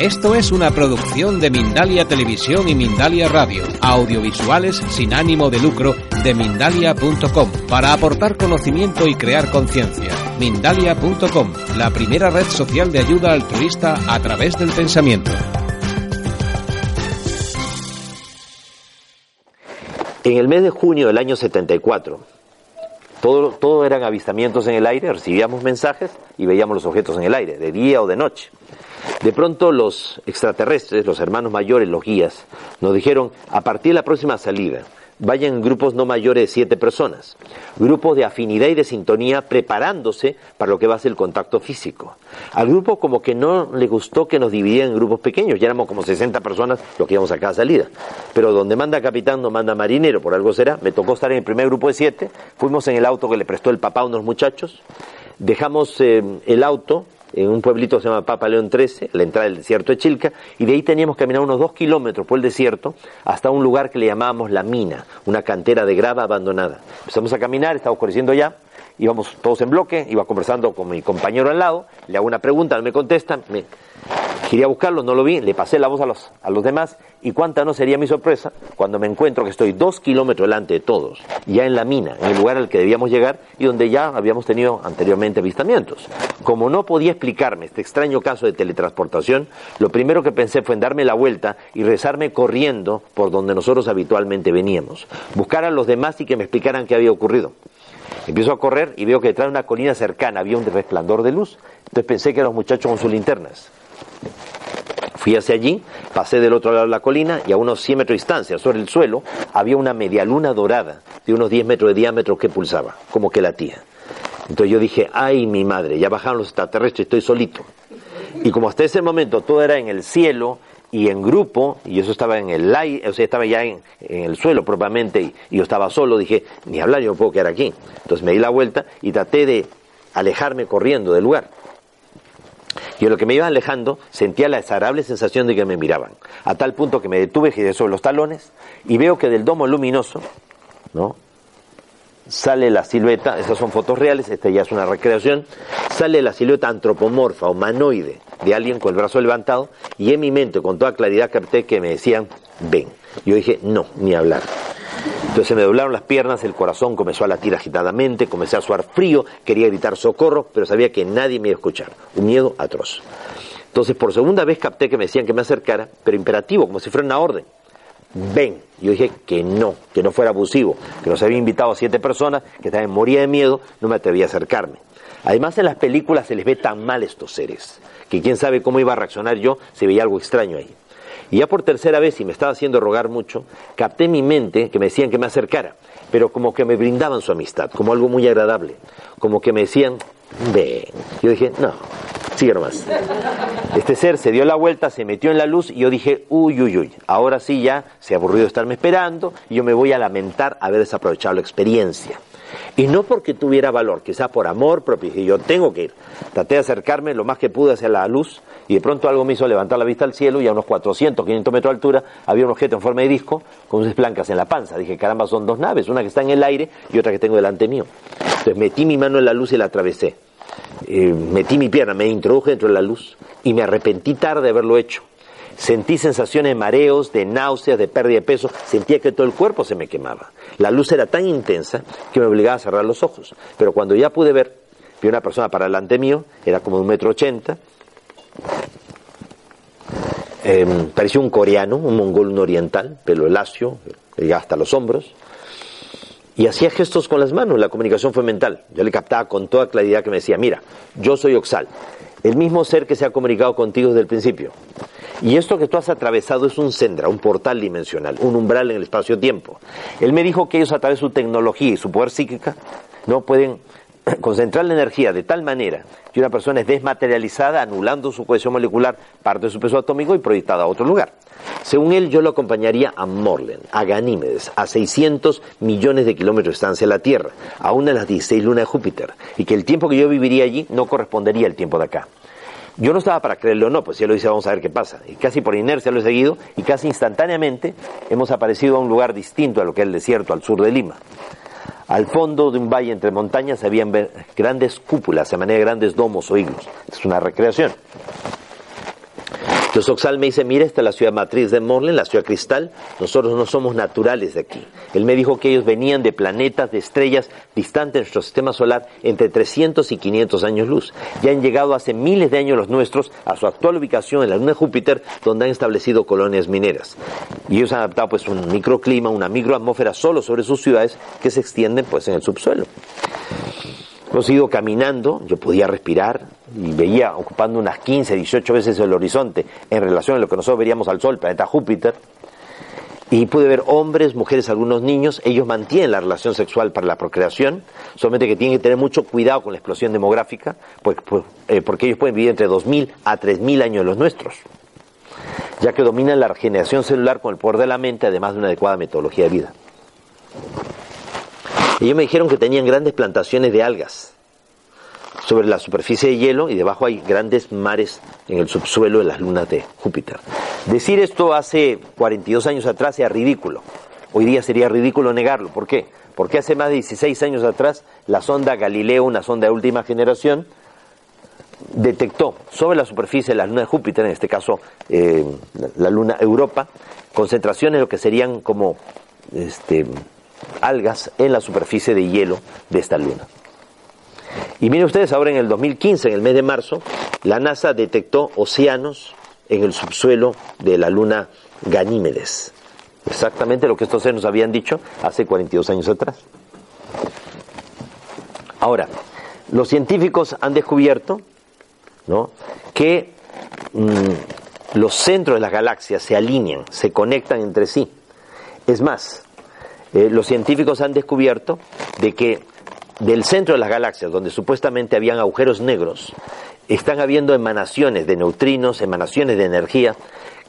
Esto es una producción de Mindalia Televisión y Mindalia Radio, audiovisuales sin ánimo de lucro de mindalia.com, para aportar conocimiento y crear conciencia. Mindalia.com, la primera red social de ayuda altruista a través del pensamiento. En el mes de junio del año 74, todo, todo eran avistamientos en el aire, recibíamos mensajes y veíamos los objetos en el aire, de día o de noche. De pronto los extraterrestres, los hermanos mayores, los guías, nos dijeron, a partir de la próxima salida, vayan grupos no mayores de siete personas, grupos de afinidad y de sintonía preparándose para lo que va a ser el contacto físico. Al grupo como que no le gustó que nos dividieran en grupos pequeños, ya éramos como 60 personas los que íbamos a cada salida. Pero donde manda capitán no manda marinero, por algo será. Me tocó estar en el primer grupo de siete, fuimos en el auto que le prestó el papá a unos muchachos, dejamos eh, el auto en un pueblito que se llama Papa León 13, a la entrada del desierto de Chilca, y de ahí teníamos que caminar unos dos kilómetros por el desierto hasta un lugar que le llamábamos La Mina, una cantera de grava abandonada. Empezamos a caminar, estaba oscureciendo ya, íbamos todos en bloque, iba conversando con mi compañero al lado, le hago una pregunta, no me contesta, me quería buscarlo, no lo vi, le pasé la voz a los, a los demás y cuánta no sería mi sorpresa cuando me encuentro que estoy dos kilómetros delante de todos, ya en la mina, en el lugar al que debíamos llegar y donde ya habíamos tenido anteriormente avistamientos. Como no podía explicarme este extraño caso de teletransportación, lo primero que pensé fue en darme la vuelta y rezarme corriendo por donde nosotros habitualmente veníamos, buscar a los demás y que me explicaran qué había ocurrido. Empiezo a correr y veo que detrás de una colina cercana había un resplandor de luz. Entonces pensé que eran los muchachos con sus linternas. Fui hacia allí, pasé del otro lado de la colina y a unos 100 metros de distancia, sobre el suelo, había una media luna dorada de unos 10 metros de diámetro que pulsaba, como que latía. Entonces yo dije, ay mi madre, ya bajaron los extraterrestres, estoy solito. Y como hasta ese momento todo era en el cielo y en grupo, y eso estaba en el aire, o sea, estaba ya en, el suelo propiamente, y, y, yo estaba solo, dije, ni hablar, yo no puedo quedar aquí. Entonces me di la vuelta y traté de alejarme corriendo del lugar. Y en lo que me iba alejando sentía la desagradable sensación de que me miraban, a tal punto que me detuve, giré sobre los talones y veo que del domo luminoso, ¿no? Sale la silueta, estas son fotos reales, esta ya es una recreación, sale la silueta antropomorfa, humanoide, de alguien con el brazo levantado, y en mi mente con toda claridad capté que me decían, ven. Yo dije, no, ni hablar. Entonces me doblaron las piernas, el corazón comenzó a latir agitadamente, comencé a suar frío, quería gritar socorro, pero sabía que nadie me iba a escuchar. Un miedo atroz. Entonces por segunda vez capté que me decían que me acercara, pero imperativo, como si fuera una orden. Ven. Yo dije que no, que no fuera abusivo, que nos había invitado a siete personas, que también moría de miedo, no me atrevía a acercarme. Además en las películas se les ve tan mal estos seres, que quién sabe cómo iba a reaccionar yo si veía algo extraño ahí. Y ya por tercera vez, y me estaba haciendo rogar mucho, capté en mi mente que me decían que me acercara, pero como que me brindaban su amistad, como algo muy agradable, como que me decían, ven. Yo dije, no, sigue nomás. Este ser se dio la vuelta, se metió en la luz y yo dije, uy, uy, uy, ahora sí ya se ha aburrido de estarme esperando y yo me voy a lamentar haber desaprovechado la experiencia. Y no porque tuviera valor, quizá por amor propio, y yo tengo que ir. Traté de acercarme lo más que pude hacia la luz y de pronto algo me hizo levantar la vista al cielo y a unos 400, 500 metros de altura había un objeto en forma de disco con luces blancas en la panza. Dije, caramba, son dos naves, una que está en el aire y otra que tengo delante mío. Entonces metí mi mano en la luz y la atravesé. Eh, metí mi pierna, me introduje dentro de la luz y me arrepentí tarde de haberlo hecho. Sentí sensaciones de mareos, de náuseas, de pérdida de peso, sentía que todo el cuerpo se me quemaba. La luz era tan intensa que me obligaba a cerrar los ojos. Pero cuando ya pude ver, vi una persona para delante mío, era como un metro ochenta, eh, parecía un coreano, un mongol, un oriental, pelo lacio, llegaba hasta los hombros, y hacía gestos con las manos, la comunicación fue mental. Yo le captaba con toda claridad que me decía, mira, yo soy Oxal, el mismo ser que se ha comunicado contigo desde el principio. Y esto que tú has atravesado es un sendra, un portal dimensional, un umbral en el espacio-tiempo. Él me dijo que ellos a través de su tecnología y su poder psíquica no pueden concentrar la energía de tal manera que una persona es desmaterializada, anulando su cohesión molecular, parte de su peso atómico y proyectada a otro lugar. Según él, yo lo acompañaría a Morlen, a Ganímedes, a 600 millones de kilómetros de distancia de la Tierra, a una de las 16 lunas de Júpiter, y que el tiempo que yo viviría allí no correspondería al tiempo de acá. Yo no estaba para creerlo o no, pues ya lo dice, vamos a ver qué pasa. Y casi por inercia lo he seguido, y casi instantáneamente hemos aparecido a un lugar distinto a lo que es el desierto, al sur de Lima. Al fondo de un valle entre montañas habían grandes cúpulas, de manera de grandes domos o iglos. Es una recreación. Entonces Oxal me dice, mira, esta es la ciudad matriz de Morlen, la ciudad cristal, nosotros no somos naturales de aquí. Él me dijo que ellos venían de planetas, de estrellas distantes de nuestro sistema solar entre 300 y 500 años luz. Ya han llegado hace miles de años los nuestros a su actual ubicación en la luna de Júpiter, donde han establecido colonias mineras. Y ellos han adaptado pues un microclima, una microatmósfera solo sobre sus ciudades que se extienden pues en el subsuelo. Hemos ido caminando, yo podía respirar y veía ocupando unas 15, 18 veces el horizonte en relación a lo que nosotros veríamos al Sol, planeta Júpiter. Y pude ver hombres, mujeres, algunos niños, ellos mantienen la relación sexual para la procreación, solamente que tienen que tener mucho cuidado con la explosión demográfica, pues, pues eh, porque ellos pueden vivir entre 2.000 a 3.000 años los nuestros, ya que dominan la regeneración celular con el poder de la mente, además de una adecuada metodología de vida. Ellos me dijeron que tenían grandes plantaciones de algas sobre la superficie de hielo y debajo hay grandes mares en el subsuelo de las lunas de Júpiter. Decir esto hace 42 años atrás era ridículo. Hoy día sería ridículo negarlo. ¿Por qué? Porque hace más de 16 años atrás la sonda Galileo, una sonda de última generación, detectó sobre la superficie de la luna de Júpiter, en este caso eh, la luna Europa, concentraciones de lo que serían como este, algas en la superficie de hielo de esta luna. Y miren ustedes, ahora en el 2015, en el mes de marzo, la NASA detectó océanos en el subsuelo de la luna Ganímedes. Exactamente lo que estos seres habían dicho hace 42 años atrás. Ahora, los científicos han descubierto ¿no? que mm, los centros de las galaxias se alinean, se conectan entre sí. Es más, eh, los científicos han descubierto de que del centro de las galaxias, donde supuestamente habían agujeros negros, están habiendo emanaciones de neutrinos, emanaciones de energía,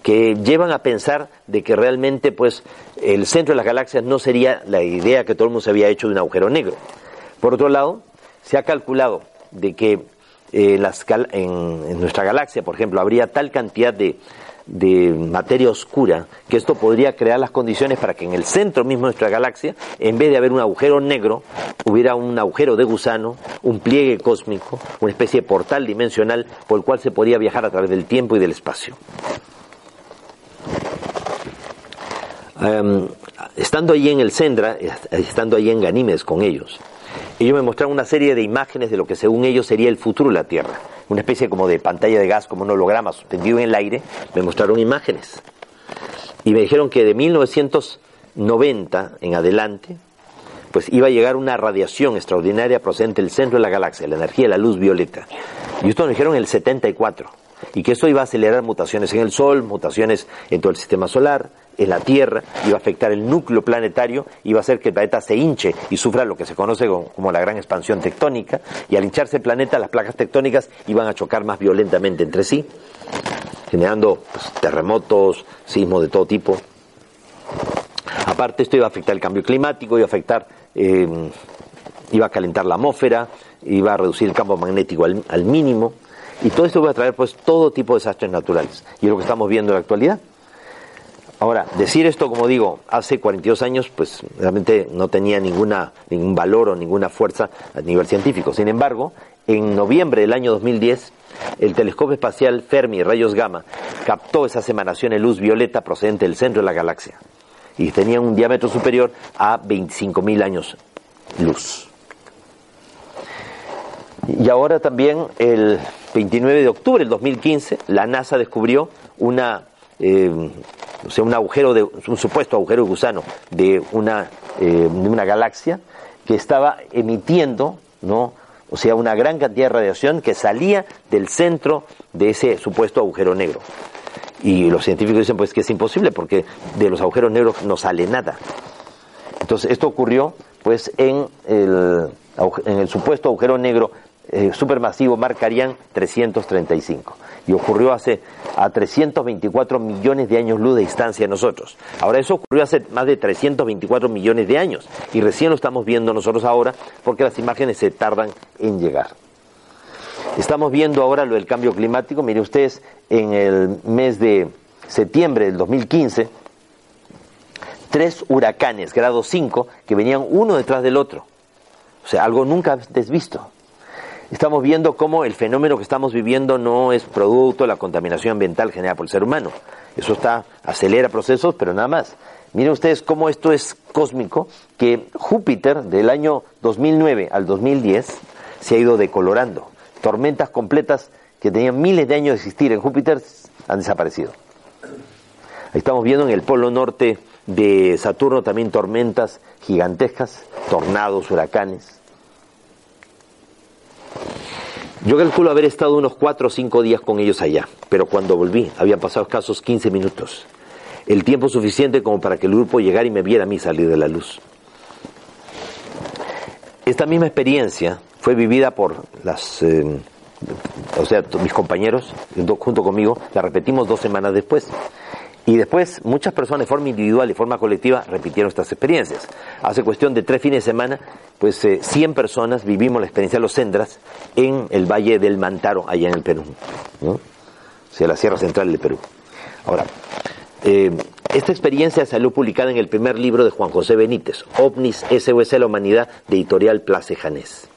que llevan a pensar de que realmente pues el centro de las galaxias no sería la idea que todo el mundo se había hecho de un agujero negro. Por otro lado, se ha calculado de que eh, en nuestra galaxia, por ejemplo, habría tal cantidad de, de materia oscura, que esto podría crear las condiciones para que en el centro mismo de nuestra galaxia, en vez de haber un agujero negro, hubiera un agujero de gusano, un pliegue cósmico, una especie de portal dimensional por el cual se podría viajar a través del tiempo y del espacio. Em, estando allí en el Sendra, estando allí en Ganímedes con ellos, ellos me mostraron una serie de imágenes de lo que según ellos sería el futuro de la Tierra una especie como de pantalla de gas, como un holograma suspendido en el aire, me mostraron imágenes. Y me dijeron que de 1990 en adelante, pues iba a llegar una radiación extraordinaria procedente del centro de la galaxia, la energía de la luz violeta. Y esto me dijeron en el 74. Y que eso iba a acelerar mutaciones en el Sol, mutaciones en todo el sistema solar, en la Tierra, iba a afectar el núcleo planetario, iba a hacer que el planeta se hinche y sufra lo que se conoce como la gran expansión tectónica, y al hincharse el planeta, las placas tectónicas iban a chocar más violentamente entre sí, generando pues, terremotos, sismos de todo tipo. Aparte, esto iba a afectar el cambio climático, iba a afectar, eh, iba a calentar la atmósfera, iba a reducir el campo magnético al, al mínimo, y todo esto va a traer pues todo tipo de desastres naturales, y es lo que estamos viendo en la actualidad. Ahora, decir esto, como digo, hace 42 años, pues realmente no tenía ninguna, ningún valor o ninguna fuerza a nivel científico. Sin embargo, en noviembre del año 2010, el telescopio espacial Fermi Rayos Gamma captó esas emanaciones de luz violeta procedente del centro de la galaxia y tenían un diámetro superior a 25.000 años luz. Y ahora también, el 29 de octubre del 2015, la NASA descubrió una eh, o sea, un agujero de, un supuesto agujero de gusano de una, eh, de una galaxia que estaba emitiendo, ¿no? O sea, una gran cantidad de radiación que salía del centro de ese supuesto agujero negro. Y los científicos dicen pues que es imposible porque de los agujeros negros no sale nada. Entonces, esto ocurrió pues en el en el supuesto agujero negro eh, supermasivo marcarían 335. Y ocurrió hace a 324 millones de años luz de distancia de nosotros. Ahora eso ocurrió hace más de 324 millones de años y recién lo estamos viendo nosotros ahora porque las imágenes se tardan en llegar. Estamos viendo ahora lo del cambio climático. Mire ustedes, en el mes de septiembre del 2015, tres huracanes, grado 5, que venían uno detrás del otro. O sea, algo nunca desvisto. Estamos viendo cómo el fenómeno que estamos viviendo no es producto de la contaminación ambiental generada por el ser humano. Eso está, acelera procesos, pero nada más. Miren ustedes cómo esto es cósmico, que Júpiter del año 2009 al 2010 se ha ido decolorando. Tormentas completas que tenían miles de años de existir en Júpiter han desaparecido. Estamos viendo en el polo norte de Saturno también tormentas gigantescas, tornados, huracanes. Yo calculo haber estado unos cuatro o cinco días con ellos allá, pero cuando volví habían pasado escasos 15 minutos. El tiempo suficiente como para que el grupo llegara y me viera a mí salir de la luz. Esta misma experiencia fue vivida por las, eh, o sea, mis compañeros, junto conmigo, la repetimos dos semanas después. Y después muchas personas de forma individual y forma colectiva repitieron estas experiencias. Hace cuestión de tres fines de semana, pues eh, 100 personas vivimos la experiencia de los Sendras en el Valle del Mantaro, allá en el Perú, ¿no? o sea, la Sierra Central del Perú. Ahora, eh, esta experiencia salió publicada en el primer libro de Juan José Benítez, OVNIS SOS la Humanidad, de editorial Place Janés,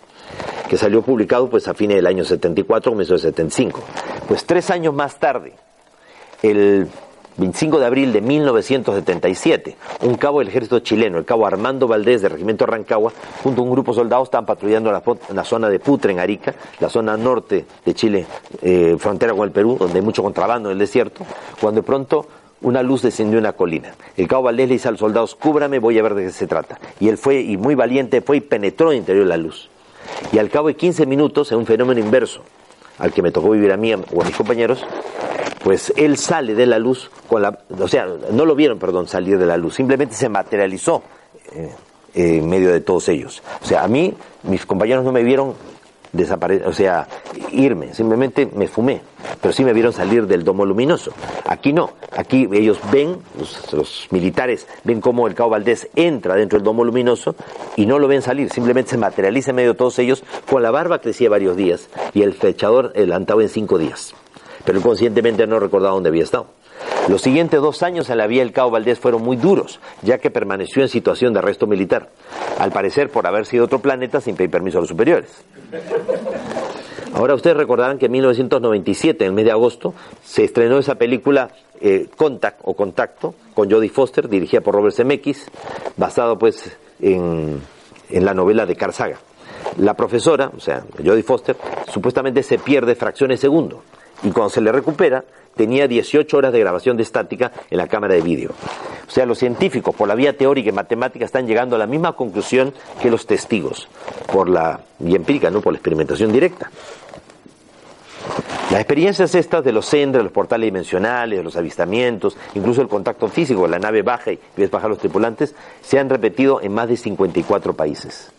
que salió publicado pues a fines del año 74, comienzo del 75. Pues tres años más tarde, el 25 de abril de 1977, un cabo del ejército chileno, el cabo Armando Valdés del regimiento Rancagua, junto a un grupo de soldados estaban patrullando la, zona de Putre, en Arica, la zona norte de Chile, eh, frontera con el Perú, donde hay mucho contrabando en el desierto, cuando de pronto una luz descendió en una colina. El cabo Valdés le dice a los soldados, cúbrame, voy a ver de qué se trata. Y él fue, y muy valiente, fue y penetró en el interior de la luz. Y al cabo de 15 minutos, en un fenómeno inverso, al que me tocó vivir a mí o a mis compañeros, pues él sale de la luz con la, o sea, no lo vieron, perdón, salir de la luz, simplemente se materializó eh, en medio de todos ellos. O sea, a mí, mis compañeros no me vieron desaparecer, o sea, irme, simplemente me fumé, pero sí me vieron salir del domo luminoso. Aquí no, aquí ellos ven, los, militares ven cómo el cabo Valdés entra dentro del domo luminoso y no lo ven salir, simplemente se materializa en medio de todos ellos, con la barba crecía varios días y el flechador adelantaba en cinco días pero conscientemente no recordaba dónde había estado. Los siguientes dos años en la vía del Cabo Valdés fueron muy duros, ya que permaneció en situación de arresto militar, al parecer por haber sido otro planeta sin pedir permiso a los superiores. Ahora ustedes recordarán que en 1997, en el mes de agosto, se estrenó esa película eh, Contact o Contacto con Jodie Foster, dirigida por Robert Zemeckis, basado pues en, la novela de Carl Saga. La profesora, o sea, Jodie Foster, supuestamente se pierde fracciones de segundo y cuando se le recupera tenía 18 horas de grabación de estática en la cámara de vídeo. O sea, los científicos por la vía teórica y matemática están llegando a la misma conclusión que los testigos por la vía empírica, no por la experimentación directa. Las experiencias estas de los centros, los portales dimensionales, los avistamientos, incluso el contacto físico, la nave baja y ves bajar los tripulantes, se han repetido en más de 54 países.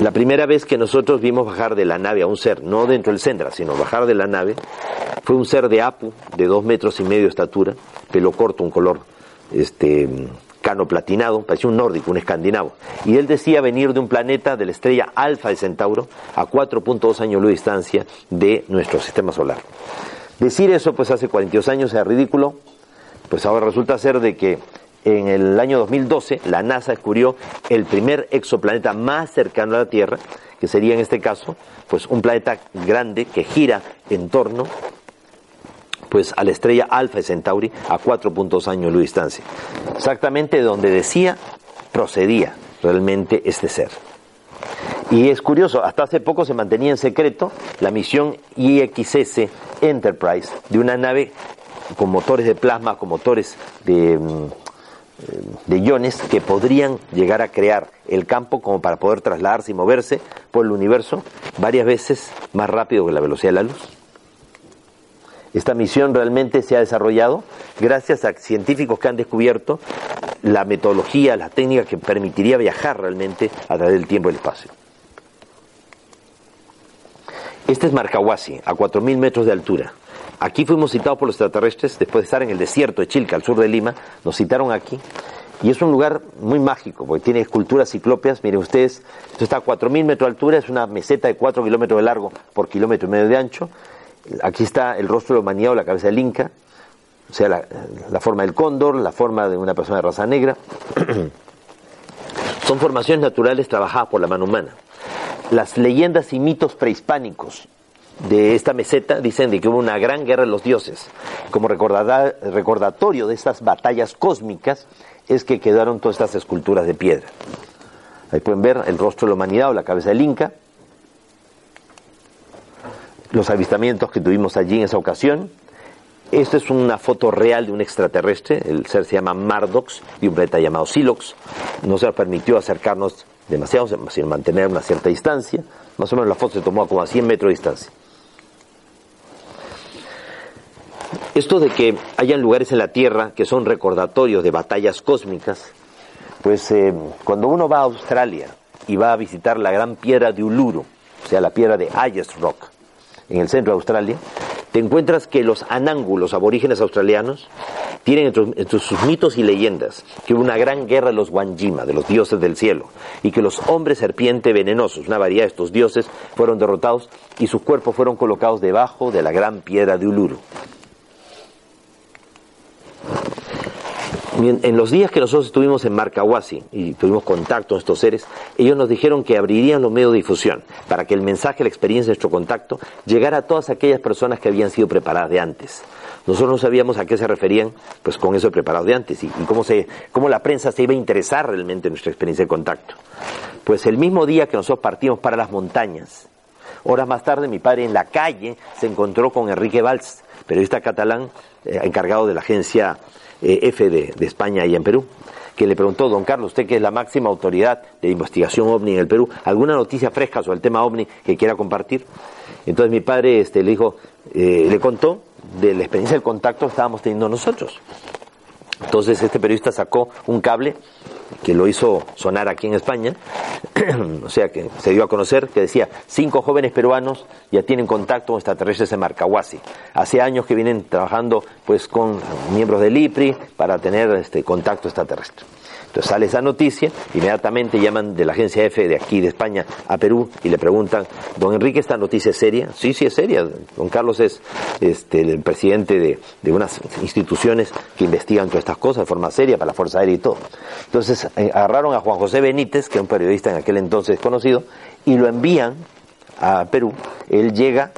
La primera vez que nosotros vimos bajar de la nave a un ser, no dentro del Sendra, sino bajar de la nave, fue un ser de Apu, de dos metros y medio de estatura, pelo corto, un color este, cano platinado, parecía un nórdico, un escandinavo. Y él decía venir de un planeta de la estrella Alfa de Centauro a 4.2 años luz de distancia de nuestro sistema solar. Decir eso pues hace 42 años era ridículo, pues ahora resulta ser de que en el año 2012 la NASA descubrió el primer exoplaneta más cercano a la Tierra, que sería en este caso pues un planeta grande que gira en torno pues a la estrella Alfa Centauri a 4.2 años de distancia. Exactamente de donde decía procedía realmente este ser. Y es curioso, hasta hace poco se mantenía en secreto la misión IXS Enterprise de una nave con motores de plasma, con motores de mm, de iones que podrían llegar a crear el campo como para poder trasladarse y moverse por el universo varias veces más rápido que la velocidad de la luz. Esta misión realmente se ha desarrollado gracias a científicos que han descubierto la metodología, la técnica que permitiría viajar realmente a través del tiempo y el espacio. Este es Marcahuasi, a 4.000 metros de altura. Aquí fuimos citados por los extraterrestres después de estar en el desierto de Chilca, al sur de Lima. Nos citaron aquí. Y es un lugar muy mágico, porque tiene esculturas ciclópeas. Miren ustedes, esto está a 4.000 metros de altura, es una meseta de 4 kilómetros de largo por kilómetro y medio de ancho. Aquí está el rostro de la humanidad o la cabeza del Inca, o sea, la, la forma del cóndor, la forma de una persona de raza negra. Son formaciones naturales trabajadas por la mano humana. Las leyendas y mitos prehispánicos de esta meseta dicen de que hubo una gran guerra de los dioses. Como recordatorio de estas batallas cósmicas es que quedaron todas estas esculturas de piedra. Ahí pueden ver el rostro de la humanidad o la cabeza del Inca, los avistamientos que tuvimos allí en esa ocasión. Esta es una foto real de un extraterrestre, el ser se llama Mardox, y un planeta llamado Silox. No se nos permitió acercarnos demasiado, sino mantener una cierta distancia. Más o menos la foto se tomó a como a 100 metros de distancia. Esto de que hayan lugares en la Tierra que son recordatorios de batallas cósmicas, pues eh, cuando uno va a Australia y va a visitar la gran piedra de Uluru, o sea, la piedra de Ayers Rock, en el centro de Australia, te encuentras que los anángulos aborígenes australianos tienen entre, sus mitos y leyendas que hubo una gran guerra de los Wanjima, de los dioses del cielo, y que los hombres serpiente venenosos, una variedad de estos dioses, fueron derrotados y sus cuerpos fueron colocados debajo de la gran piedra de Uluru. En los días que nosotros estuvimos en Marcahuasi y tuvimos contacto con estos seres, ellos nos dijeron que abrirían los medios de difusión para que el mensaje, la experiencia de nuestro contacto llegara a todas aquellas personas que habían sido preparadas de antes. Nosotros no sabíamos a qué se referían, pues con eso preparado de antes y, cómo, se, cómo la prensa se iba a interesar realmente en nuestra experiencia de contacto. Pues el mismo día que nosotros partimos para las montañas, horas más tarde mi padre en la calle se encontró con Enrique Valls, periodista catalán eh, encargado de la agencia eh, de, España y en Perú, que le preguntó, don Carlos, usted que es la máxima autoridad de investigación ovni en el Perú, ¿alguna noticia fresca sobre el tema ovni que quiera compartir? Entonces mi padre este, le dijo, eh, le contó de la experiencia del contacto que estábamos teniendo nosotros. Entonces este periodista sacó un cable que lo hizo sonar aquí en España, o sea que se dio a conocer que decía, cinco jóvenes peruanos ya tienen contacto con extraterrestres en Marcahuasi. Hace años que vienen trabajando pues con miembros del IPRI para tener este contacto extraterrestre. Entonces sale esa noticia, inmediatamente llaman de la agencia F de aquí de España a Perú y le preguntan, don Enrique, ¿esta noticia es seria? Sí, sí es seria. Don Carlos es este, el presidente de, de unas instituciones que investigan todas estas cosas de forma seria para la Fuerza Aérea y todo. Entonces eh, agarraron a Juan José Benítez, que es un periodista en aquel entonces conocido, y lo envían a Perú. Él llega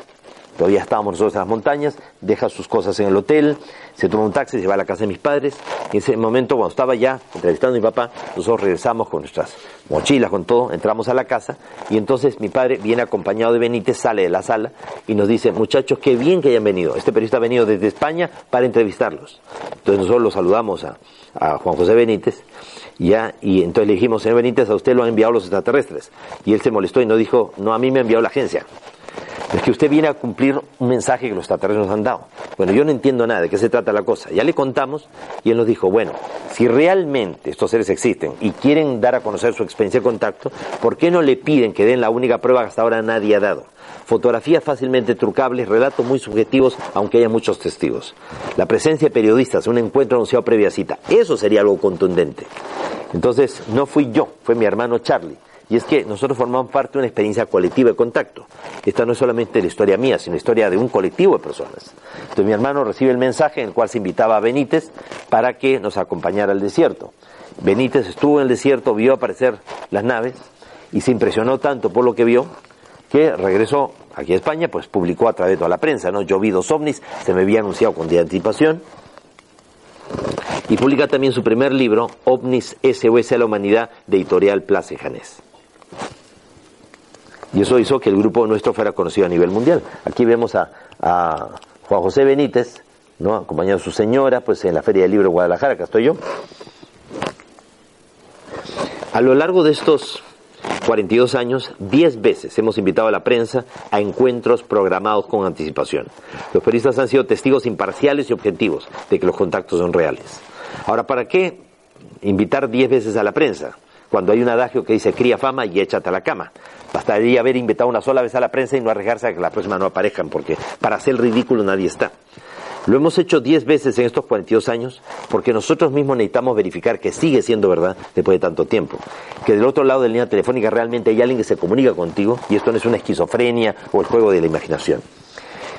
Todavía estábamos nosotros en las montañas, deja sus cosas en el hotel, se toma un taxi, se va a la casa de mis padres. En ese momento, cuando estaba ya entrevistando a mi papá, nosotros regresamos con nuestras mochilas, con todo, entramos a la casa y entonces mi padre viene acompañado de Benítez, sale de la sala y nos dice, muchachos, qué bien que hayan venido. Este periodista ha venido desde España para entrevistarlos. Entonces nosotros lo saludamos a, Juan José Benítez ya, y entonces le dijimos, señor Benítez, a usted lo han enviado los extraterrestres. Y él se molestó y no dijo, no, a mí me ha enviado la agencia es que usted viene a cumplir un mensaje que los extraterrestres nos han dado. Bueno, yo no entiendo nada de qué se trata la cosa. Ya le contamos y él nos dijo, bueno, si realmente estos seres existen y quieren dar a conocer su experiencia de contacto, ¿por qué no le piden que den la única prueba que hasta ahora nadie ha dado? Fotografías fácilmente trucables, relatos muy subjetivos, aunque haya muchos testigos. La presencia de periodistas, un encuentro anunciado previa cita, eso sería algo contundente. Entonces, no fui yo, fue mi hermano Charlie y es que nosotros formamos parte de una experiencia colectiva de contacto. Esta no es solamente la historia mía, sino la historia de un colectivo de personas. Entonces mi hermano recibe el mensaje en el cual se invitaba a Benítez para que nos acompañara al desierto. Benítez estuvo en el desierto, vio aparecer las naves y se impresionó tanto por lo que vio que regresó aquí a España, pues publicó a través de toda la prensa, ¿no? Yo vi dos ovnis, se me había anunciado con de anticipación, y publica también su primer libro, OVNIS SOS a la Humanidad, de editorial Place Janés. Y eso hizo que el grupo nuestro fuera conocido a nivel mundial. Aquí vemos a, Juan José Benítez, ¿no? acompañado de su señora, pues en la Feria del Libro de Guadalajara, acá estoy yo. A lo largo de estos 42 años, 10 veces hemos invitado a la prensa a encuentros programados con anticipación. Los periodistas han sido testigos imparciales y objetivos de que los contactos son reales. Ahora, ¿para qué invitar diez veces a la prensa, cuando hay un adagio que dice cría fama y échate a la cama. Bastaría haber invitado una sola vez a la prensa y no arriesgarse a que la próxima no aparezcan, porque para hacer ridículo nadie está. Lo hemos hecho 10 veces en estos 42 años porque nosotros mismos necesitamos verificar que sigue siendo verdad después de tanto tiempo. Que del otro lado de la línea telefónica realmente hay alguien que se comunica contigo y esto no es una esquizofrenia o el juego de la imaginación.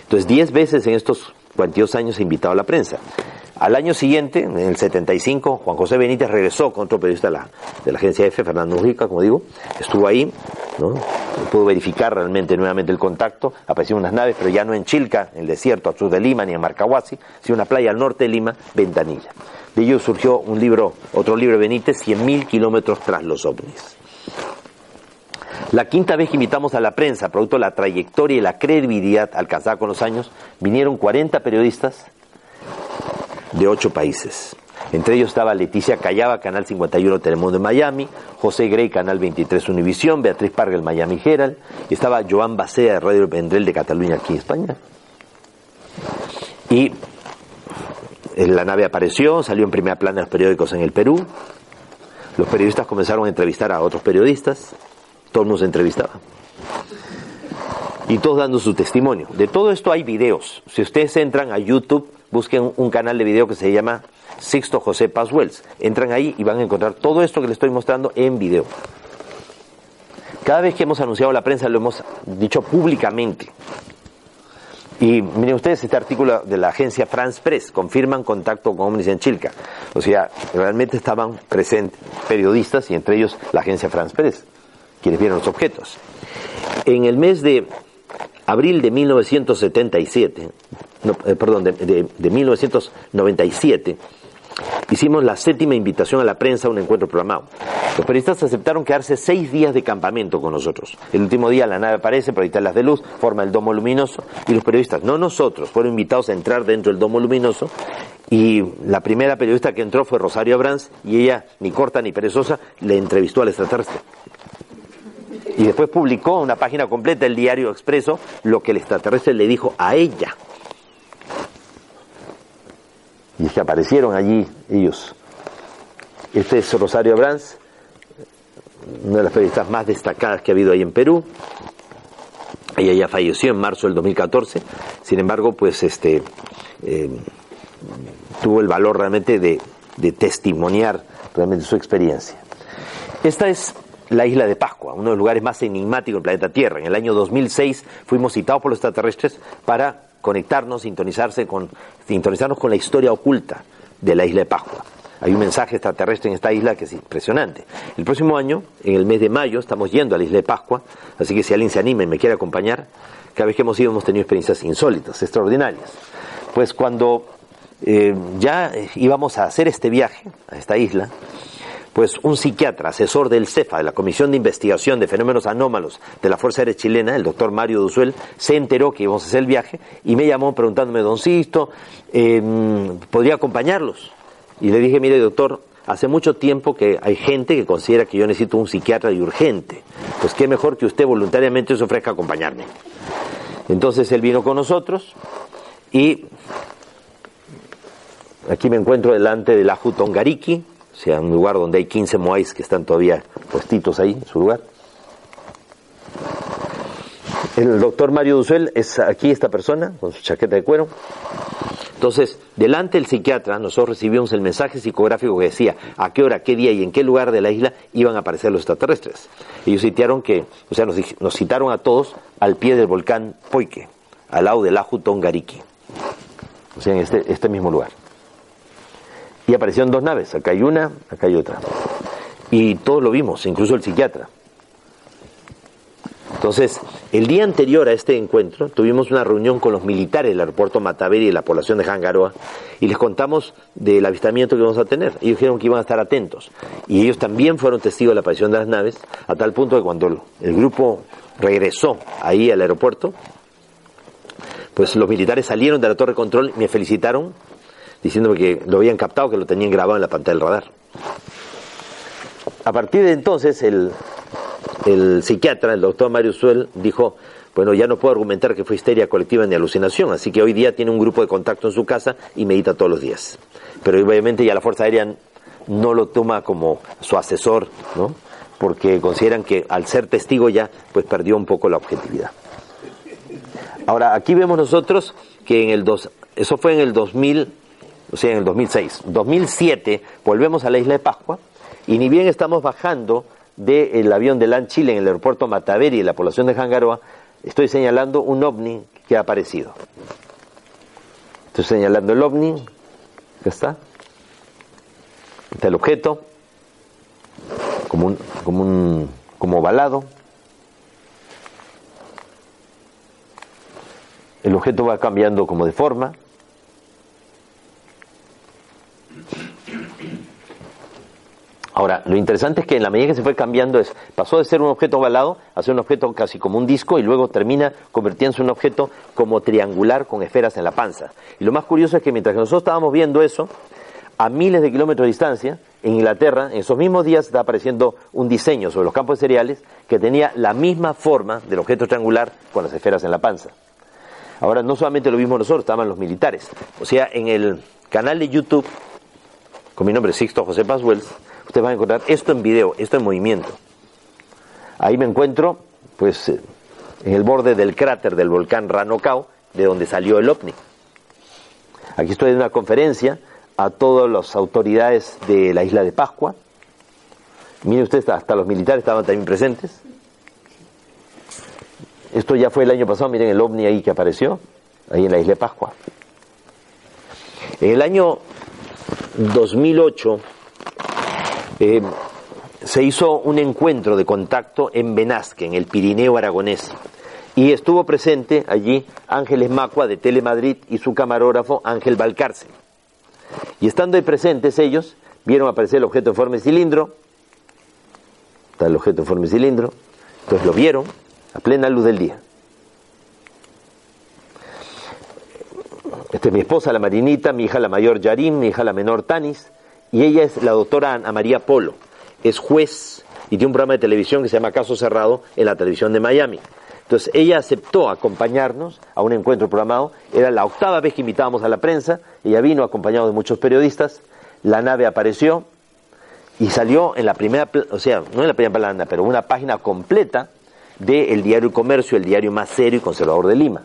Entonces, 10 veces en estos 42 años invitado a la prensa. Al año siguiente, en el 75, Juan José Benítez regresó con otro periodista de la, de la agencia F, Fernando Mujica, como digo, estuvo ahí, ¿no? pudo verificar realmente nuevamente el contacto, aparecieron unas naves, pero ya no en Chilca, en el desierto al sur de Lima, ni en Marcahuasi, sino una playa al norte de Lima, Ventanilla. De ello surgió un libro, otro libro de Benítez, 100.000 kilómetros tras los ovnis. La quinta vez que invitamos a la prensa, producto de la trayectoria y la credibilidad alcanzada con los años, vinieron 40 periodistas de ocho países. Entre ellos estaba Leticia Callaba, Canal 51 Telemundo en Miami, José Grey, Canal 23 Univisión, Beatriz Parga, el Miami Herald, y estaba Joan Bacea, de Radio Vendrell de Cataluña, aquí en España. Y la nave apareció, salió en primera plana en los periódicos en el Perú. Los periodistas comenzaron a entrevistar a otros periodistas, todo el mundo entrevistaba. Y todos dando su testimonio. De todo esto hay videos. Si ustedes entran a YouTube, busquen un canal de video que se llama Sixto José Paswells. Entran ahí y van a encontrar todo esto que les estoy mostrando en video. Cada vez que hemos anunciado la prensa lo hemos dicho públicamente. Y miren ustedes este artículo de la agencia France Press, confirman contacto con Omnis en Chilca. O sea, realmente estaban presentes periodistas y entre ellos la agencia France Press, quienes vieron los objetos. En el mes de abril de 1977, eh, perdón, de, 1997, hicimos la séptima invitación a la prensa a un encuentro programado. Los periodistas aceptaron quedarse seis días de campamento con nosotros. El último día la nave aparece, proyecta las de luz, forma el domo luminoso y los periodistas, no nosotros, fueron invitados a entrar dentro del domo luminoso y la primera periodista que entró fue Rosario Abrams y ella, ni corta ni perezosa, le entrevistó al extraterrestre y después publicó una página completa, el diario Expreso, lo que el extraterrestre le dijo a ella. Y es que aparecieron allí ellos. Este es Rosario Abrams, una de las periodistas más destacadas que ha habido ahí en Perú. Ella ya falleció en marzo del 2014. Sin embargo, pues este eh, tuvo el valor realmente de, de testimoniar realmente su experiencia. Esta es la isla de Pascua, uno de los lugares más enigmáticos del planeta Tierra. En el año 2006 fuimos citados por los extraterrestres para conectarnos, sintonizarse con, sintonizarnos con la historia oculta de la isla de Pascua. Hay un mensaje extraterrestre en esta isla que es impresionante. El próximo año, en el mes de mayo, estamos yendo a la isla de Pascua, así que si alguien se anima y me quiere acompañar, cada vez que hemos ido hemos tenido experiencias insólitas, extraordinarias. Pues cuando eh, ya íbamos a hacer este viaje a esta isla, pues un psiquiatra, asesor del CEFA, de la Comisión de Investigación de Fenómenos Anómalos de la Fuerza Aérea Chilena, el doctor Mario Duzuel, se enteró que íbamos a hacer el viaje y me llamó preguntándome, don Sisto, em, ¿podría acompañarlos? Y le dije, mire doctor, hace mucho tiempo que hay gente que considera que yo necesito un psiquiatra y urgente. Pues qué mejor que usted voluntariamente se ofrezca a acompañarme. Entonces él vino con nosotros y aquí me encuentro delante del Aju Tongariki, o sea, un lugar donde hay 15 moais que están todavía puestitos ahí en su lugar. El doctor Mario Duzuel es aquí esta persona, con su chaqueta de cuero. Entonces, delante del psiquiatra, nosotros recibimos el mensaje psicográfico que decía a qué hora, qué día y en qué lugar de la isla iban a aparecer los extraterrestres. Ellos citaron que, o sea, nos, citaron a todos al pie del volcán Poike, al lado del Aju Tongariki. O sea, en este, este mismo lugar y aparecieron dos naves, acá hay una, acá hay otra. Y todos lo vimos, incluso el psiquiatra. Entonces, el día anterior a este encuentro, tuvimos una reunión con los militares del aeropuerto Mataveri y la población de Jangaroa y les contamos del avistamiento que vamos a tener. Ellos dijeron que iban a estar atentos. Y ellos también fueron testigos de la aparición de las naves, a tal punto que cuando el grupo regresó ahí al aeropuerto, pues los militares salieron de la torre de control me felicitaron diciéndome que lo habían captado, que lo tenían grabado en la pantalla del radar. A partir de entonces, el, el psiquiatra, el doctor Mario Suel, dijo, bueno, ya no puedo argumentar que fue histeria colectiva ni alucinación, así que hoy día tiene un grupo de contacto en su casa y medita todos los días. Pero obviamente ya la Fuerza Aérea no lo toma como su asesor, ¿no? porque consideran que al ser testigo ya pues perdió un poco la objetividad. Ahora, aquí vemos nosotros que en el dos, eso fue en el 2000, o sea, en el 2006. 2007 volvemos a la isla de Pascua y ni bien estamos bajando del avión de LAN Chile en el aeropuerto Mataveri en la población de Jangaroa, estoy señalando un ovni que ha aparecido. Estoy señalando el ovni, ¿qué está? Está el objeto, como un, como un, como ovalado. El objeto va cambiando como de forma. Ahora, lo interesante es que en la medida que se fue cambiando es, pasó de ser un objeto ovalado a ser un objeto casi como un disco y luego termina convirtiéndose en un objeto como triangular con esferas en la panza. Y lo más curioso es que mientras nosotros estábamos viendo eso, a miles de kilómetros de distancia, en Inglaterra, en esos mismos días está apareciendo un diseño sobre los campos de cereales que tenía la misma forma del objeto triangular con las esferas en la panza. Ahora, no solamente lo vimos nosotros, estaban los militares. O sea, en el canal de YouTube, con mi nombre Sixto José Paswells, ustedes van a encontrar esto en video, esto en movimiento. Ahí me encuentro, pues, eh, en el borde del cráter del volcán Ranocao, de donde salió el ovni. Aquí estoy en una conferencia a todas las autoridades de la isla de Pascua. Mire usted, hasta los militares estaban también presentes. Esto ya fue el año pasado, miren el ovni ahí que apareció, ahí en la isla de Pascua. En el año 2008 eh, se hizo un encuentro de contacto en Benasque, en el Pirineo aragonés, y estuvo presente allí Ángeles Macua de Telemadrid y su camarógrafo Ángel Valcárcel. Y estando ahí presentes ellos, vieron aparecer el objeto en forma de cilindro, está el objeto en forma de cilindro, entonces lo vieron a plena luz del día. Es mi esposa, la Marinita, mi hija la mayor Yarim, mi hija la menor Tanis, y ella es la doctora Ana María Polo, es juez y tiene un programa de televisión que se llama Caso Cerrado en la televisión de Miami. Entonces ella aceptó acompañarnos a un encuentro programado, era la octava vez que invitábamos a la prensa, ella vino acompañado de muchos periodistas, la nave apareció y salió en la primera, o sea, no en la primera plana, pero una página completa del diario Comercio, el diario más serio y conservador de Lima.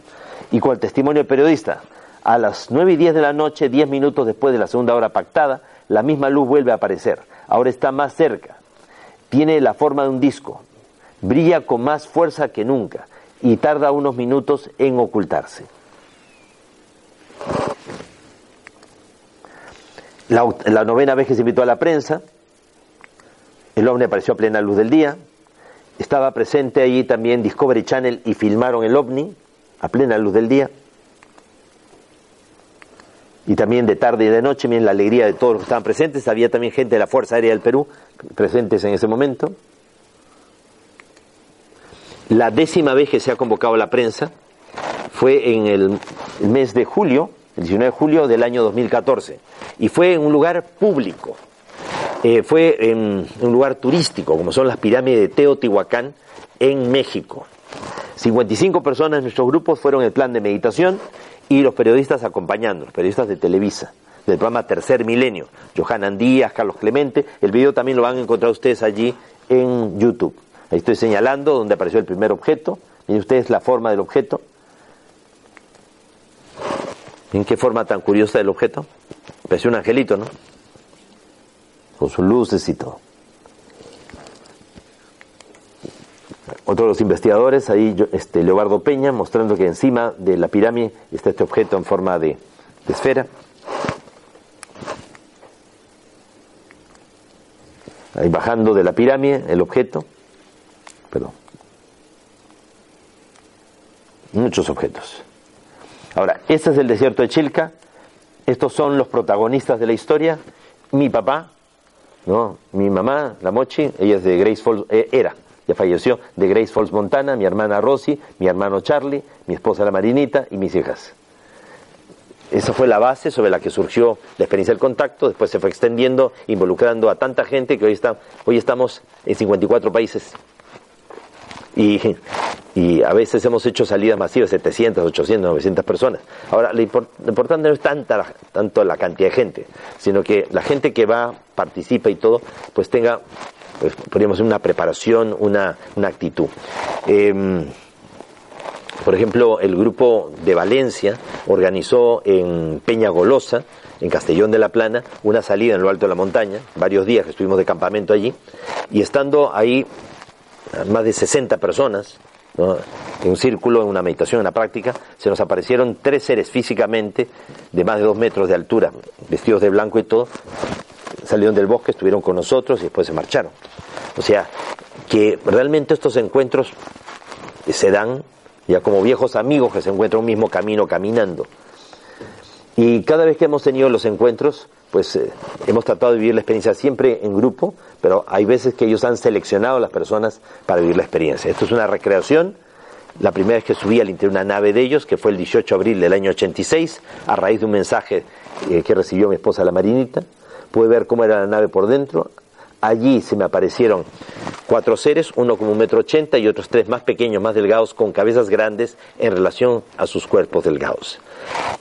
Y con el testimonio del periodista, a las 9 y 10 de la noche, 10 minutos después de la segunda hora pactada, la misma luz vuelve a aparecer. Ahora está más cerca. Tiene la forma de un disco. Brilla con más fuerza que nunca y tarda unos minutos en ocultarse. La, novena vez que se invitó a la prensa, el ovni apareció a plena luz del día, estaba presente allí también Discovery Channel y filmaron el ovni a plena luz del día. Y también de tarde y de noche, miren la alegría de todos los que estaban presentes. Había también gente de la Fuerza Aérea del Perú presentes en ese momento. La décima vez que se ha convocado la prensa fue en el mes de julio, el 19 de julio del año 2014, y fue en un lugar público, eh, fue en un lugar turístico, como son las pirámides de Teotihuacán en México. 55 personas de nuestros grupos fueron el plan de meditación y los periodistas acompañando, los periodistas de Televisa, del programa Tercer Milenio, Johanan Díaz, Carlos Clemente, el video también lo van a encontrar ustedes allí en YouTube. Ahí estoy señalando donde apareció el primer objeto. Miren ustedes la forma del objeto. ¿En qué forma tan curiosa del objeto? Parece un angelito, ¿no? Con sus luces y todo. Otro de los investigadores, ahí este, Leobardo Peña, mostrando que encima de la pirámide está este objeto en forma de esfera. Ahí bajando de la pirámide el objeto. Perdón. Muchos objetos. Ahora, este es el desierto de Chilca. Estos son los protagonistas de la historia. Mi papá, ¿no? Mi mamá, la Mochi, ella es de Grace Falls, eh, era, ya falleció, de Grace Falls, Montana, mi hermana Rosy, mi hermano Charlie, mi esposa la Marinita y mis hijas. Esa fue la base sobre la que surgió la experiencia del contacto, después se fue extendiendo, involucrando a tanta gente que hoy, está, hoy estamos en 54 países y, y a veces hemos hecho salidas masivas, 700, 800, 900 personas. Ahora, lo, importante no es tanta, tanto la cantidad de gente, sino que la gente que va, participa y todo, pues tenga, pues, podríamos una preparación, una, una actitud. Em, por ejemplo, el grupo de Valencia organizó en Peña Golosa, en Castellón de la Plana, una salida en lo alto de la montaña, varios días que estuvimos de campamento allí, y estando ahí más de 60 personas, en un círculo, en una meditación, en una práctica, se nos aparecieron tres seres físicamente de más de dos metros de altura, vestidos de blanco y todo, salieron del bosque, estuvieron con nosotros y después se marcharon. O sea, que realmente estos encuentros se dan ya como viejos amigos que se encuentran un mismo camino caminando. Y cada vez que hemos tenido los encuentros, pues eh, hemos tratado de vivir la experiencia siempre en grupo, pero hay veces que ellos han seleccionado a las personas para vivir la experiencia. Esto es una recreación. La primera vez que subí al interior de una nave de ellos, que fue el 18 de abril del año 86, a raíz de un mensaje eh, que recibió mi esposa la marinita, pude ver cómo era la nave por dentro. Allí se me aparecieron cuatro seres, uno como un metro ochenta y otros tres más pequeños, más delgados, con cabezas grandes en relación a sus cuerpos delgados.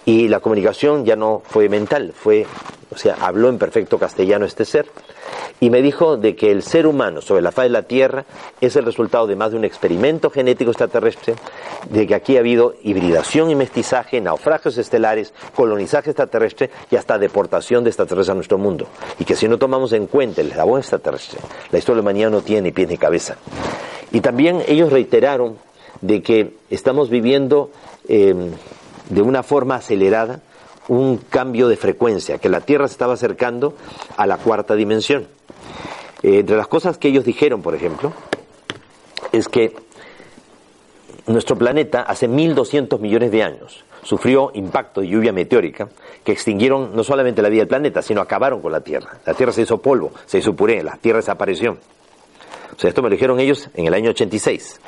Y la comunicación ya no fue mental, fue o sea, habló en perfecto castellano este ser, y me dijo de que el ser humano sobre la faz de la Tierra es el resultado de más de un experimento genético extraterrestre, de que aquí ha habido hibridación y mestizaje, naufragios estelares, colonizaje extraterrestre y hasta deportación de extraterrestres a nuestro mundo. Y que si no tomamos en cuenta el eslabón extraterrestre, la historia de la humanidad no tiene pies ni cabeza. Y también ellos reiteraron de que estamos viviendo eh, de una forma acelerada un cambio de frecuencia, que la Tierra se estaba acercando a la cuarta dimensión. Eh, entre las cosas que ellos dijeron, por ejemplo, es que nuestro planeta hace 1.200 millones de años sufrió impacto de lluvia meteórica que extinguieron no solamente la vida del planeta, sino acabaron con la Tierra. La Tierra se hizo polvo, se hizo puré, la Tierra desapareció. O sea, esto me lo dijeron ellos en el año 86,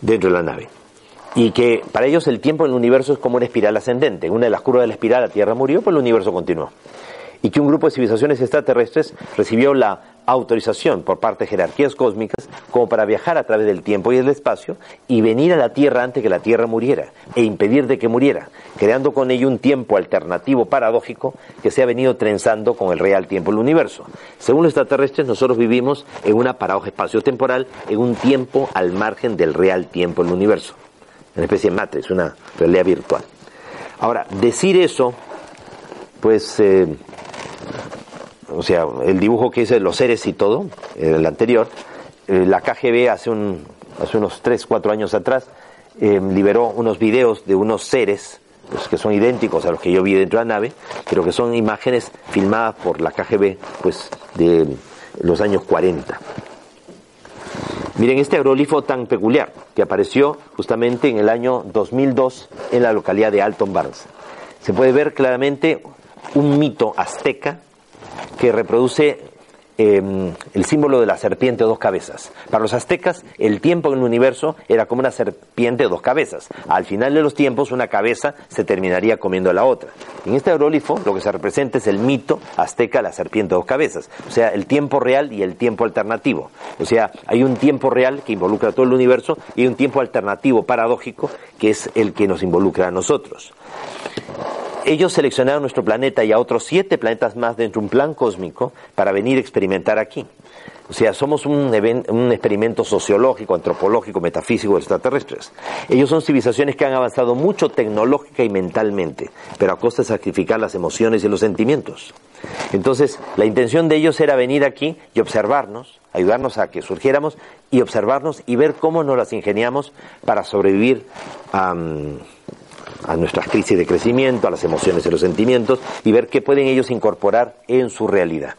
dentro de la nave y que para ellos el tiempo en el universo es como una espiral ascendente. En una de las curvas de la espiral la Tierra murió, pues el universo continuó. Y que un grupo de civilizaciones extraterrestres recibió la autorización por parte de jerarquías cósmicas como para viajar a través del tiempo y del espacio y venir a la Tierra antes que la Tierra muriera e impedir de que muriera, creando con ello un tiempo alternativo paradójico que se ha venido trenzando con el real tiempo del universo. Según los extraterrestres, nosotros vivimos en una paradoja espacio-temporal, en un tiempo al margen del real tiempo del universo una especie de matrix, una realidad virtual. Ahora, decir eso, pues, eh, o sea, el dibujo que hice de los seres y todo, el anterior, eh, la KGB hace, hace unos 3, 4 años atrás eh, liberó unos videos de unos seres pues, que son idénticos a los que yo vi dentro de la nave, pero que son imágenes filmadas por la KGB pues, de los años 40. Miren este aerolifo tan peculiar que apareció justamente en el año 2002 en la localidad de Alton Barnes. Se puede ver claramente un mito azteca que reproduce Em, el símbolo de la serpiente de dos cabezas. Para los aztecas, el tiempo en el universo era como una serpiente de dos cabezas. Al final de los tiempos, una cabeza se terminaría comiendo a la otra. En este aerólifo, lo que se representa es el mito azteca, la serpiente de dos cabezas. O sea, el tiempo real y el tiempo alternativo. O sea, hay un tiempo real que involucra a todo el universo y un tiempo alternativo, paradójico, que es el que nos involucra a nosotros ellos seleccionaron nuestro planeta y a otros siete planetas más dentro de un plan cósmico para venir a experimentar aquí. O sea, somos un, experimento sociológico, antropológico, metafísico de extraterrestres. Ellos son civilizaciones que han avanzado mucho tecnológica y mentalmente, pero a costa de sacrificar las emociones y los sentimientos. Entonces, la intención de ellos era venir aquí y observarnos, ayudarnos a que surgiéramos y observarnos y ver cómo nos las ingeniamos para sobrevivir a a nuestras crisis de crecimiento, a las emociones y los sentimientos y ver qué pueden ellos incorporar en su realidad.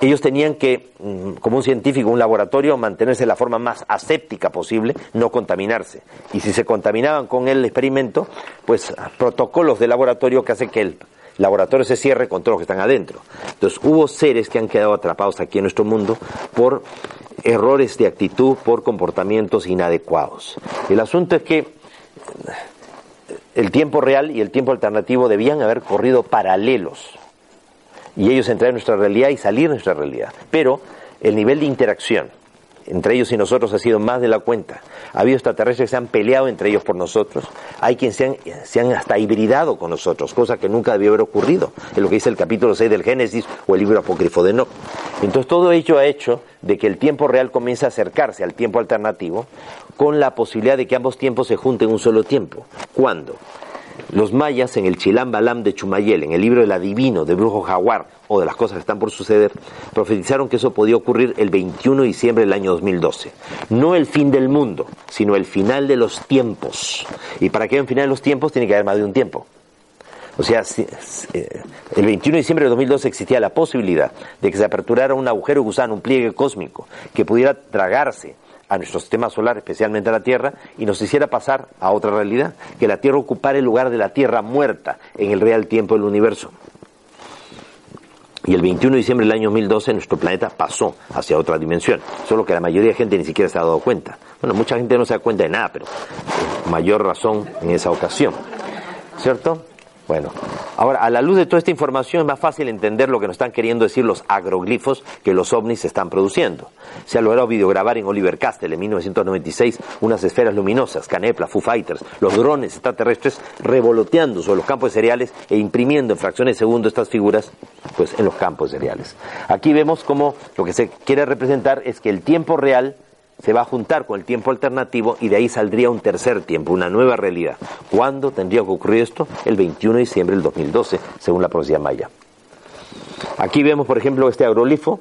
Ellos tenían que, mm, como un científico, un laboratorio, mantenerse de la forma más aséptica posible, no contaminarse. Y si se contaminaban con el experimento, pues protocolos de laboratorio que hacen que el laboratorio se cierre con todos los que están adentro. Entonces hubo seres que han quedado atrapados aquí en nuestro mundo por errores de actitud, por comportamientos inadecuados. El asunto es que el tiempo real y el tiempo alternativo debían haber corrido paralelos. Y ellos entrar en nuestra realidad y salir de nuestra realidad. Pero el nivel de interacción entre ellos y nosotros ha sido más de la cuenta. Ha habido extraterrestres que se han peleado entre ellos por nosotros. Hay quienes se han, se han hasta hibridado con nosotros, cosa que nunca debió haber ocurrido. Es lo que dice el capítulo 6 del Génesis o el libro apócrifo de Enoch. Entonces todo ello ha hecho de que el tiempo real comience a acercarse al tiempo alternativo con la posibilidad de que ambos tiempos se junten en un solo tiempo. ¿Cuándo? Los mayas en el Chilam Balam de Chumayel, en el libro del adivino de Brujo Jaguar o de las cosas que están por suceder, profetizaron que eso podía ocurrir el 21 de diciembre del año 2012. No el fin del mundo, sino el final de los tiempos. Y para que haya un final de los tiempos tiene que haber más de un tiempo. O sea, eh, el 21 de diciembre de 2012 existía la posibilidad de que se aperturara un agujero gusano, un pliegue cósmico, que pudiera tragarse a nuestro sistema solar, especialmente a la Tierra, y nos hiciera pasar a otra realidad, que la Tierra ocupara el lugar de la Tierra muerta en el real tiempo del universo. Y el 21 de diciembre del año 2012 nuestro planeta pasó hacia otra dimensión, solo que la mayoría de gente ni siquiera se ha dado cuenta. Bueno, mucha gente no se da cuenta de nada, pero mayor razón en esa ocasión. ¿Cierto? Bueno, ahora a la luz de toda esta información es más fácil entender lo que nos están queriendo decir los agroglifos que los ovnis están produciendo. Se ha logrado videograbar en Oliver Castle en 1996 unas esferas luminosas, Canepla, Foo Fighters, los drones extraterrestres revoloteando sobre los campos de cereales e imprimiendo en fracciones de segundo estas figuras pues en los campos de cereales. Aquí vemos cómo lo que se quiere representar es que el tiempo real se va a juntar con el tiempo alternativo y de ahí saldría un tercer tiempo, una nueva realidad. ¿Cuándo tendría que ocurrir esto? El 21 de diciembre del 2012, según la profecía maya. Aquí vemos, por ejemplo, este agrolifo.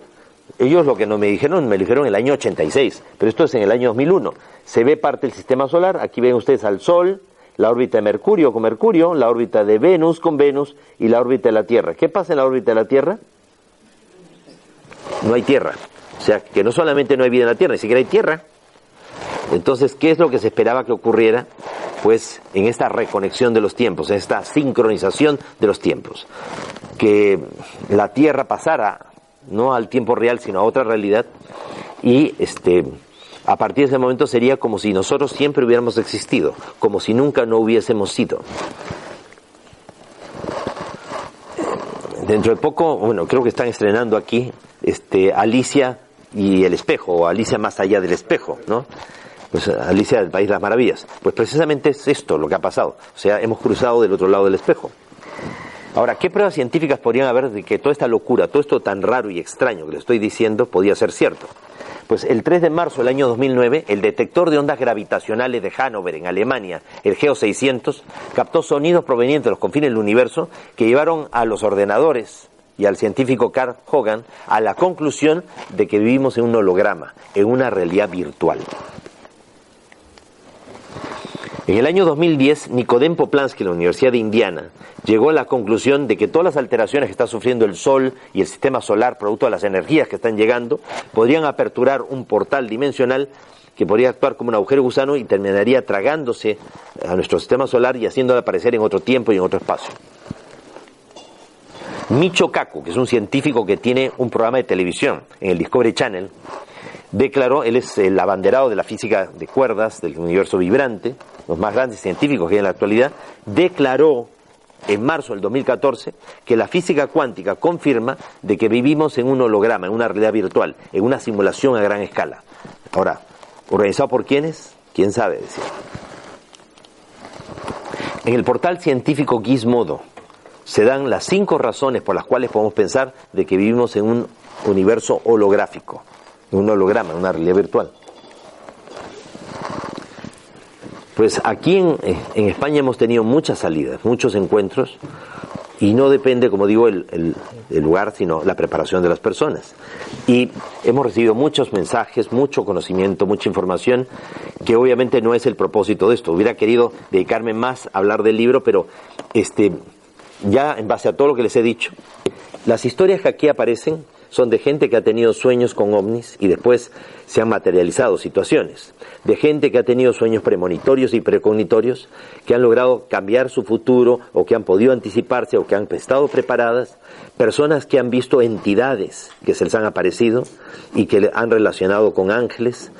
Ellos lo que no me dijeron, me dijeron en el año 86, pero esto es en el año 2001. Se ve parte del sistema solar, aquí ven ustedes al Sol, la órbita de Mercurio con Mercurio, la órbita de Venus con Venus y la órbita de la Tierra. ¿Qué pasa en la órbita de la Tierra? No hay Tierra. O sea, que no solamente no hay vida en la Tierra, ni siquiera hay tierra. Entonces, ¿qué es lo que se esperaba que ocurriera? Pues en esta reconexión de los tiempos, en esta sincronización de los tiempos. Que la Tierra pasara no al tiempo real, sino a otra realidad. Y este, a partir de ese momento sería como si nosotros siempre hubiéramos existido, como si nunca no hubiésemos sido. Dentro de poco, bueno, creo que están estrenando aquí este, Alicia y el espejo, o Alicia más allá del espejo, ¿no? Pues Alicia del País de las Maravillas. Pues precisamente es esto lo que ha pasado. O sea, hemos cruzado del otro lado del espejo. Ahora, ¿qué pruebas científicas podrían haber de que toda esta locura, todo esto tan raro y extraño que le estoy diciendo, podía ser cierto? Pues el 3 de marzo del año 2009, el detector de ondas gravitacionales de Hannover, en Alemania, el GEO 600, captó sonidos provenientes de los confines del universo que llevaron a los ordenadores y al científico Carl Hogan a la conclusión de que vivimos en un holograma, en una realidad virtual. En el año 2010, Nicodem Poplansky de la Universidad de Indiana llegó a la conclusión de que todas las alteraciones que está sufriendo el Sol y el sistema solar, producto de las energías que están llegando, podrían aperturar un portal dimensional que podría actuar como un agujero gusano y terminaría tragándose a nuestro sistema solar y haciéndolo aparecer en otro tiempo y en otro espacio. Micho Kaku, que es un científico que tiene un programa de televisión en el Discovery Channel, declaró, él es el abanderado de la física de cuerdas del universo vibrante, los más grandes científicos que hay en la actualidad, declaró en marzo del 2014 que la física cuántica confirma de que vivimos en un holograma, en una realidad virtual, en una simulación a gran escala. Ahora, ¿organizado por quiénes? ¿Quién sabe? Decir. En el portal científico Gizmodo, se dan las cinco razones por las cuales podemos pensar de que vivimos en un universo holográfico, un holograma, en una realidad virtual. Pues aquí en, España hemos tenido muchas salidas, muchos encuentros, y no depende, como digo, el, lugar, sino la preparación de las personas. Y hemos recibido muchos mensajes, mucho conocimiento, mucha información, que obviamente no es el propósito de esto. Hubiera querido dedicarme más a hablar del libro, pero este, ya en base a todo lo que les he dicho, las historias que aquí aparecen son de gente que ha tenido sueños con ovnis y después se han materializado situaciones, de gente que ha tenido sueños premonitorios y precognitorios, que han logrado cambiar su futuro o que han podido anticiparse o que han estado preparadas, personas que han visto entidades que se les han aparecido y que han relacionado con ángeles,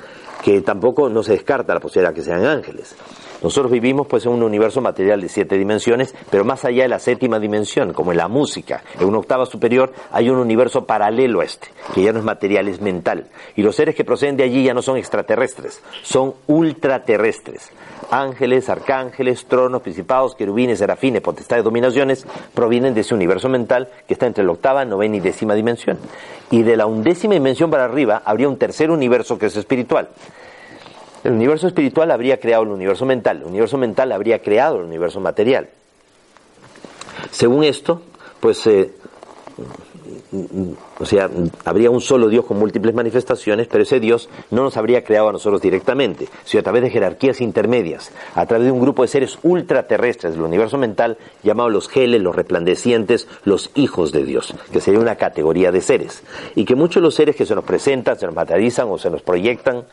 que tampoco no se descarta la posibilidad que sean ángeles Nosotros vivimos pues en un universo material de siete dimensiones, pero más allá de la séptima dimensión, como en la música, en una octava superior hay un universo paralelo a este, que ya no es material, es mental. Y los seres que proceden de allí ya no son extraterrestres, son ultraterrestres. Ángeles, arcángeles, tronos, principados, querubines, serafines, potestades, dominaciones, provienen de ese universo mental que está entre la octava, novena y décima dimensión. Y de la undécima dimensión para arriba habría un tercer universo que es espiritual. El universo espiritual habría creado el universo mental, el universo mental habría creado el universo material. Según esto, pues, eh, o sea, habría un solo Dios con múltiples manifestaciones, pero ese Dios no nos habría creado a nosotros directamente, sino a través de jerarquías intermedias, a través de un grupo de seres ultraterrestres del universo mental llamados los geles, los resplandecientes, los hijos de Dios, que sería una categoría de seres. Y que muchos de los seres que se nos presentan, se nos materializan o se nos proyectan,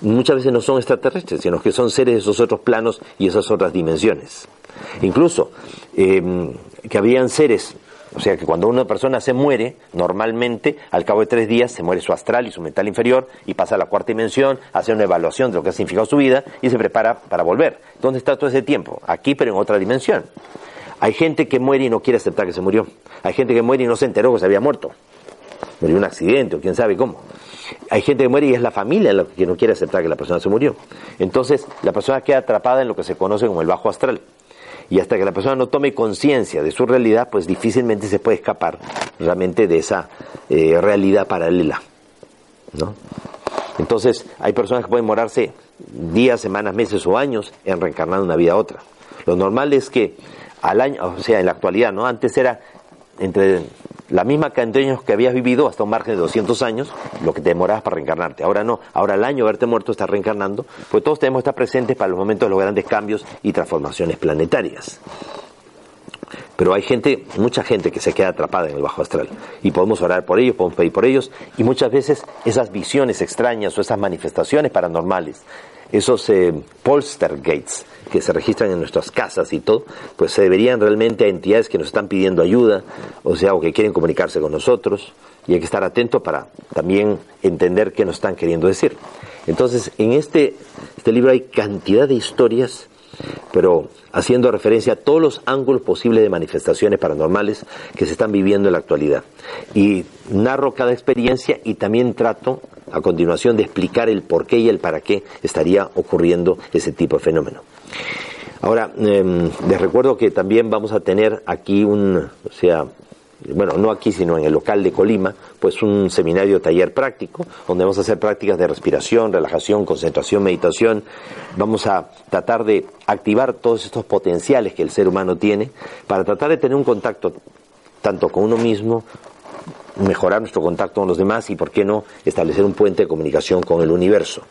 Muchas veces no son extraterrestres, sino que son seres de esos otros planos y esas otras dimensiones. Incluso em, que habían seres, o sea que cuando una persona se muere, normalmente al cabo de tres días se muere su astral y su mental inferior y pasa a la cuarta dimensión, hace una evaluación de lo que ha significado su vida y se prepara para volver. ¿Dónde está todo ese tiempo? Aquí, pero en otra dimensión. Hay gente que muere y no quiere aceptar que se murió. Hay gente que muere y no se enteró que se había muerto. Murió un accidente o quién sabe cómo. Hay gente que muere y es la familia la que no quiere aceptar que la persona se murió. Entonces, la persona queda atrapada en lo que se conoce como el bajo astral. Y hasta que la persona no tome conciencia de su realidad, pues difícilmente se puede escapar realmente de esa eh, realidad paralela. ¿no? Entonces, hay personas que pueden morarse días, semanas, meses o años en reencarnar una vida a otra. Lo normal es que al año, o sea, en la actualidad, ¿no? Antes era entre la misma cantidad de años que habías vivido hasta un margen de 200 años, lo que te demorabas para reencarnarte. Ahora no, ahora al año de haberte muerto estás reencarnando, pues todos tenemos que estar presentes para los momentos de los grandes cambios y transformaciones planetarias. Pero hay gente, mucha gente que se queda atrapada en el bajo astral. Y podemos orar por ellos, podemos pedir por ellos. Y muchas veces esas visiones extrañas o esas manifestaciones paranormales, esos eh, polstergates que se registran en nuestras casas y todo, pues se deberían realmente a entidades que nos están pidiendo ayuda, o sea, o que quieren comunicarse con nosotros. Y hay que estar atento para también entender qué nos están queriendo decir. Entonces, en este, este libro hay cantidad de historias pero haciendo referencia a todos los ángulos posibles de manifestaciones paranormales que se están viviendo en la actualidad. Y narro cada experiencia y también trato a continuación de explicar el por qué y el para qué estaría ocurriendo ese tipo de fenómeno. Ahora, em, les recuerdo que también vamos a tener aquí un, o sea, bueno, no aquí, sino en el local de Colima, pues un seminario taller práctico, donde vamos a hacer prácticas de respiración, relajación, concentración, meditación. Vamos a tratar de activar todos estos potenciales que el ser humano tiene para tratar de tener un contacto tanto con uno mismo, mejorar nuestro contacto con los demás y, por qué no, establecer un puente de comunicación con el universo.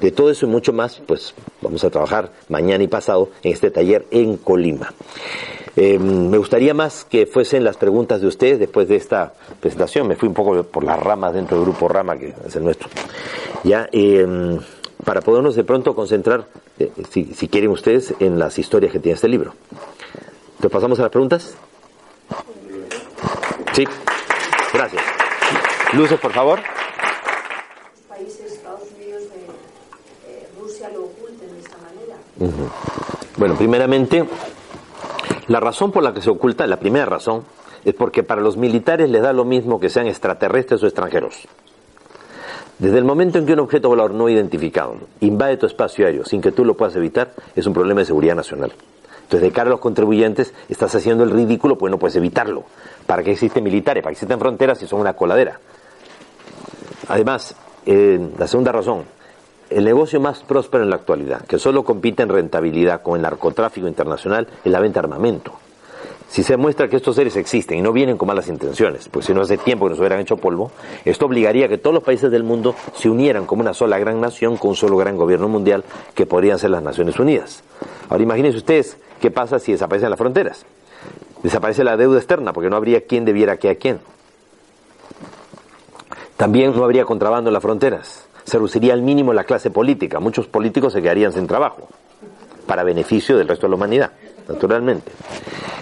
De todo eso y mucho más, pues vamos a trabajar mañana y pasado en este taller en Colima. Eh, me gustaría más que fuesen las preguntas de ustedes después de esta presentación. Me fui un poco por las ramas dentro del grupo Rama, que es el nuestro. Ya, eh, para podernos de pronto concentrar, eh, si, si, quieren ustedes, en las historias que tiene este libro. ¿Te pasamos a las preguntas? Sí. Gracias. Luces, por favor. Bueno, primeramente, la razón por la que se oculta, la primera razón, es porque para los militares les da lo mismo que sean extraterrestres o extranjeros. Desde el momento en que un objeto volador no identificado invade tu espacio aéreo sin que tú lo puedas evitar, es un problema de seguridad nacional. Entonces, de cara a los contribuyentes, estás haciendo el ridículo, pues no puedes evitarlo. ¿Para qué existen militares? ¿Para que existen fronteras si son una coladera? Además, eh, la segunda razón, el negocio más próspero en la actualidad, que solo compite en rentabilidad con el narcotráfico internacional, es la venta de armamento. Si se muestra que estos seres existen y no vienen con malas intenciones, pues si no hace tiempo que nos hubieran hecho polvo, esto obligaría a que todos los países del mundo se unieran como una sola gran nación con un solo gran gobierno mundial que podrían ser las Naciones Unidas. Ahora imagínense ustedes qué pasa si desaparecen las fronteras. Desaparece la deuda externa porque no habría quien debiera que a quién. También no habría contrabando en las fronteras. Se reduciría al mínimo la clase política. Muchos políticos se quedarían sin trabajo para beneficio del resto de la humanidad, naturalmente.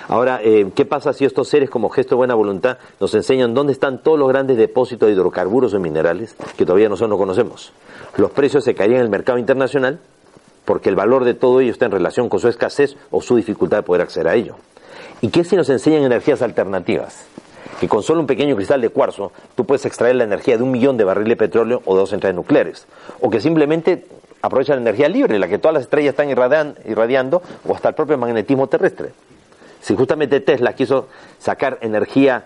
Ahora, eh, ¿qué pasa si estos seres, como gesto de buena voluntad, nos enseñan dónde están todos los grandes depósitos de hidrocarburos o minerales que todavía nosotros no conocemos? Los precios se caerían en el mercado internacional porque el valor de todo ello está en relación con su escasez o su dificultad de poder acceder a ello. ¿Y qué si nos enseñan energías alternativas? Que con solo un pequeño cristal de cuarzo tú puedes extraer la energía de un millón de barriles de petróleo o de dos centrales nucleares. O que simplemente aprovecha la energía libre, la que todas las estrellas están irradiando, o hasta el propio magnetismo terrestre. Si justamente Tesla quiso sacar energía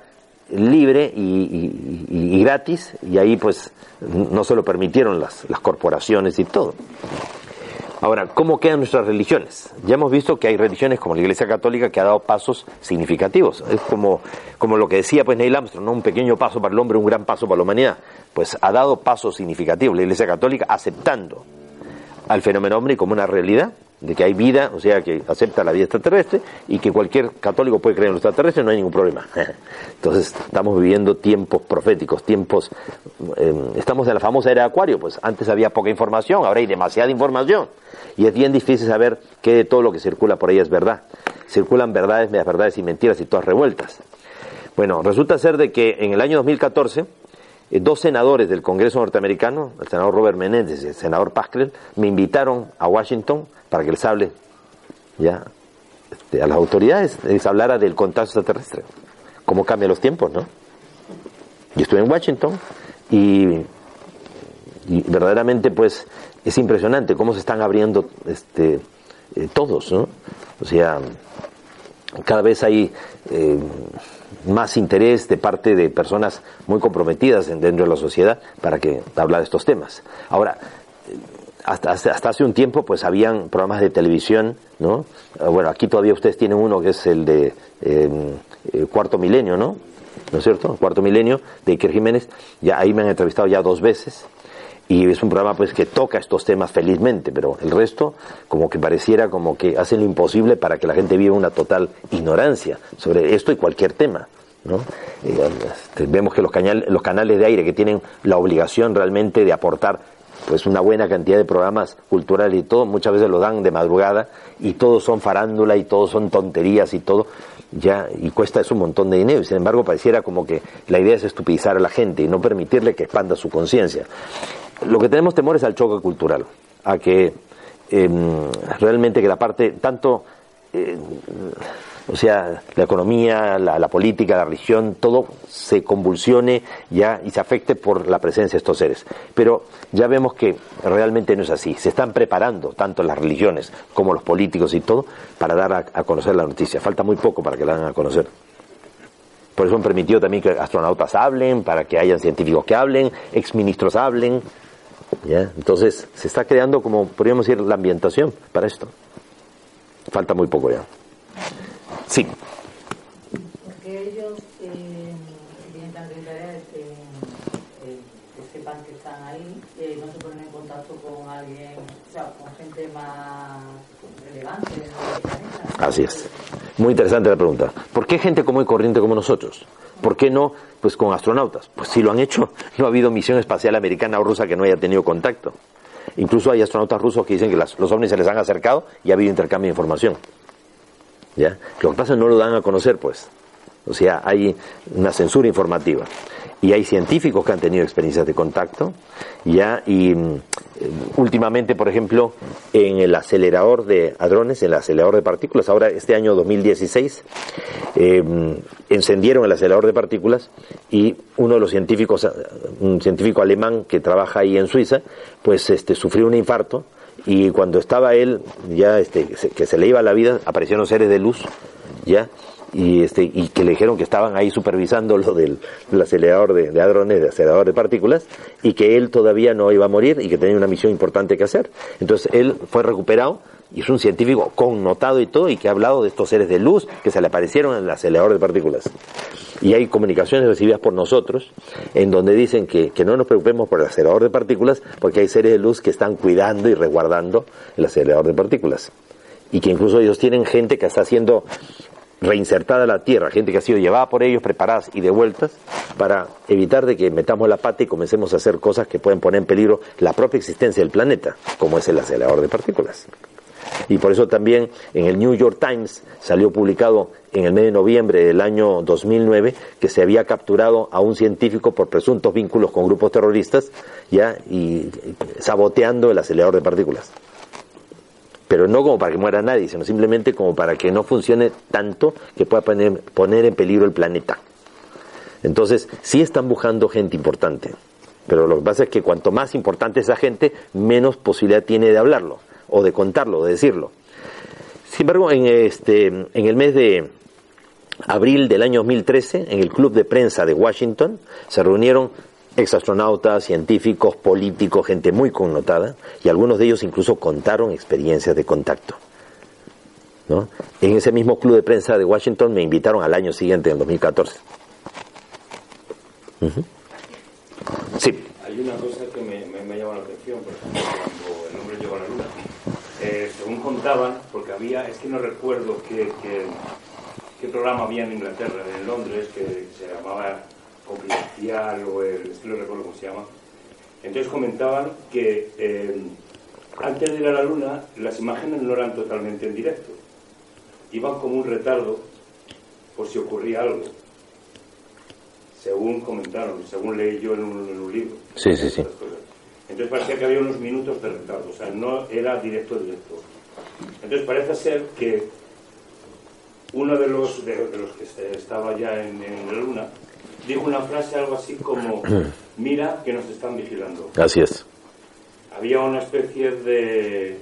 libre y, gratis, y ahí pues no se lo permitieron las, las corporaciones y todo. Ahora, ¿cómo quedan nuestras religiones? Ya hemos visto que hay religiones como la Iglesia Católica que ha dado pasos significativos. Es como, como lo que decía pues Neil Armstrong, ¿no? un pequeño paso para el hombre, un gran paso para la humanidad. Pues ha dado pasos significativos la Iglesia Católica aceptando al fenómeno ovni como una realidad, de que hay vida, o sea, que acepta la vida extraterrestre y que cualquier católico puede creer en los extraterrestres, no hay ningún problema. Entonces, estamos viviendo tiempos proféticos, tiempos. Em, estamos en la famosa era de Acuario, pues antes había poca información, ahora hay demasiada información. Y es bien difícil saber qué de todo lo que circula por ahí es verdad. Circulan verdades, medias verdades y mentiras y todas revueltas. Bueno, resulta ser de que en el año 2014 eh, dos senadores del Congreso norteamericano, el senador Robert Menéndez y el senador Pascal, me invitaron a Washington para que les hable ya este, a las autoridades, les hablara del contacto extraterrestre, cómo cambian los tiempos, ¿no? Yo estuve en Washington y, verdaderamente pues es impresionante cómo se están abriendo este, eh, todos, ¿no? O sea, cada vez hay eh, más interés de parte de personas muy comprometidas dentro de la sociedad para que hablar de estos temas. Ahora, hasta, hasta, hace un tiempo pues habían programas de televisión, ¿no? Ah, bueno, aquí todavía ustedes tienen uno que es el de em, eh, Cuarto Milenio, ¿no? ¿No es cierto? Cuarto Milenio de Iker Jiménez. Ya ahí me han entrevistado ya dos veces y es un programa pues que toca estos temas felizmente, pero el resto como que pareciera como que hacen lo imposible para que la gente viva una total ignorancia sobre esto y cualquier tema. ¿no? Este, vemos que los, los canales de aire que tienen la obligación realmente de aportar pues una buena cantidad de programas culturales y todo, muchas veces lo dan de madrugada y todos son farándula y todos son tonterías y todo, ya, y cuesta eso un montón de dinero, y sin embargo pareciera como que la idea es estupidizar a la gente y no permitirle que expanda su conciencia. Lo que tenemos temor es al choque cultural, a que em, realmente que la parte, tanto, eh, o sea, la economía, la, política, la religión, todo se convulsione ya y se afecte por la presencia de estos seres. Pero ya vemos que realmente no es así. Se están preparando tanto las religiones como los políticos y todo para dar a, a conocer la noticia. Falta muy poco para que la hagan a conocer. Por eso han permitido también que astronautas hablen, para que hayan científicos que hablen, exministros hablen, entonces, se está creando, como podríamos decir, la ambientación para esto. Falta muy poco ya. Sí. Porque ellos eh, tienen tanto interés en eh, que sepan que están ahí, eh, no se ponen en contacto con alguien, o sea, con gente más relevante Así es. Muy interesante la pregunta. ¿Por qué gente como y corriente como nosotros? ¿Por qué no pues con astronautas? Pues si lo han hecho, no ha habido misión espacial americana o rusa que no haya tenido contacto. Incluso hay astronautas rusos que dicen que los ovnis se les han acercado y ha habido intercambio de información. ¿Ya? Lo que pasa es que no lo dan a conocer, pues. O sea, hay una censura informativa y hay científicos que han tenido experiencias de contacto, ya, y mm, últimamente, por ejemplo, en el acelerador de hadrones, en el acelerador de partículas, ahora este año 2016, em, encendieron el acelerador de partículas y uno de los científicos, un científico alemán que trabaja ahí en Suiza, pues este, sufrió un infarto y cuando estaba él, ya este, que se le iba la vida, aparecieron seres de luz, ya, y este y que le dijeron que estaban ahí supervisando lo del, acelerador de, de, hadrones, de acelerador de partículas, y que él todavía no iba a morir y que tenía una misión importante que hacer. Entonces él fue recuperado y es un científico connotado y todo y que ha hablado de estos seres de luz que se le aparecieron en el acelerador de partículas. Y hay comunicaciones recibidas por nosotros en donde dicen que, que no nos preocupemos por el acelerador de partículas porque hay seres de luz que están cuidando y resguardando el acelerador de partículas y que incluso ellos tienen gente que está haciendo reinsertada a la tierra, gente que ha sido llevada por ellos, preparadas y devueltas, para evitar de que metamos la pata y comencemos a hacer cosas que pueden poner en peligro la propia existencia del planeta, como es el acelerador de partículas. Y por eso también en el New York Times salió publicado en el mes de noviembre del año 2009 que se había capturado a un científico por presuntos vínculos con grupos terroristas ya y saboteando el acelerador de partículas. Pero no como para que muera nadie, sino simplemente como para que no funcione tanto que pueda poner, poner en peligro el planeta. Entonces, sí están buscando gente importante, pero lo que pasa es que cuanto más importante esa gente, menos posibilidad tiene de hablarlo, o de contarlo, de decirlo. Sin embargo, en, este, en el mes de abril del año 2013, en el Club de Prensa de Washington, se reunieron exastronautas, científicos, políticos, gente muy connotada, y algunos de ellos incluso contaron experiencias de contacto. ¿no? En ese mismo club de prensa de Washington me invitaron al año siguiente, en 2014. Sí. Hay una cosa que me, llama la atención, por ejemplo, cuando el hombre llegó a la luna. Eh, según contaban, porque había, es que no recuerdo qué, programa había en Inglaterra, en Londres, que se llamaba Confidencial o el, es que no recuerdo cómo se llama. Entonces comentaban que eh, antes de ir a la luna las imágenes no eran totalmente en directo, iban como un retardo por si ocurría algo según comentaron, según leí yo en un, libro. Sí, sí, sí. Entonces parecía que había unos minutos de retardo, o sea, no era directo directo. Entonces parece ser que uno de los, de, los que estaba ya en, la luna dijo una frase algo así como, mira que nos están vigilando. Así es. Había una especie de,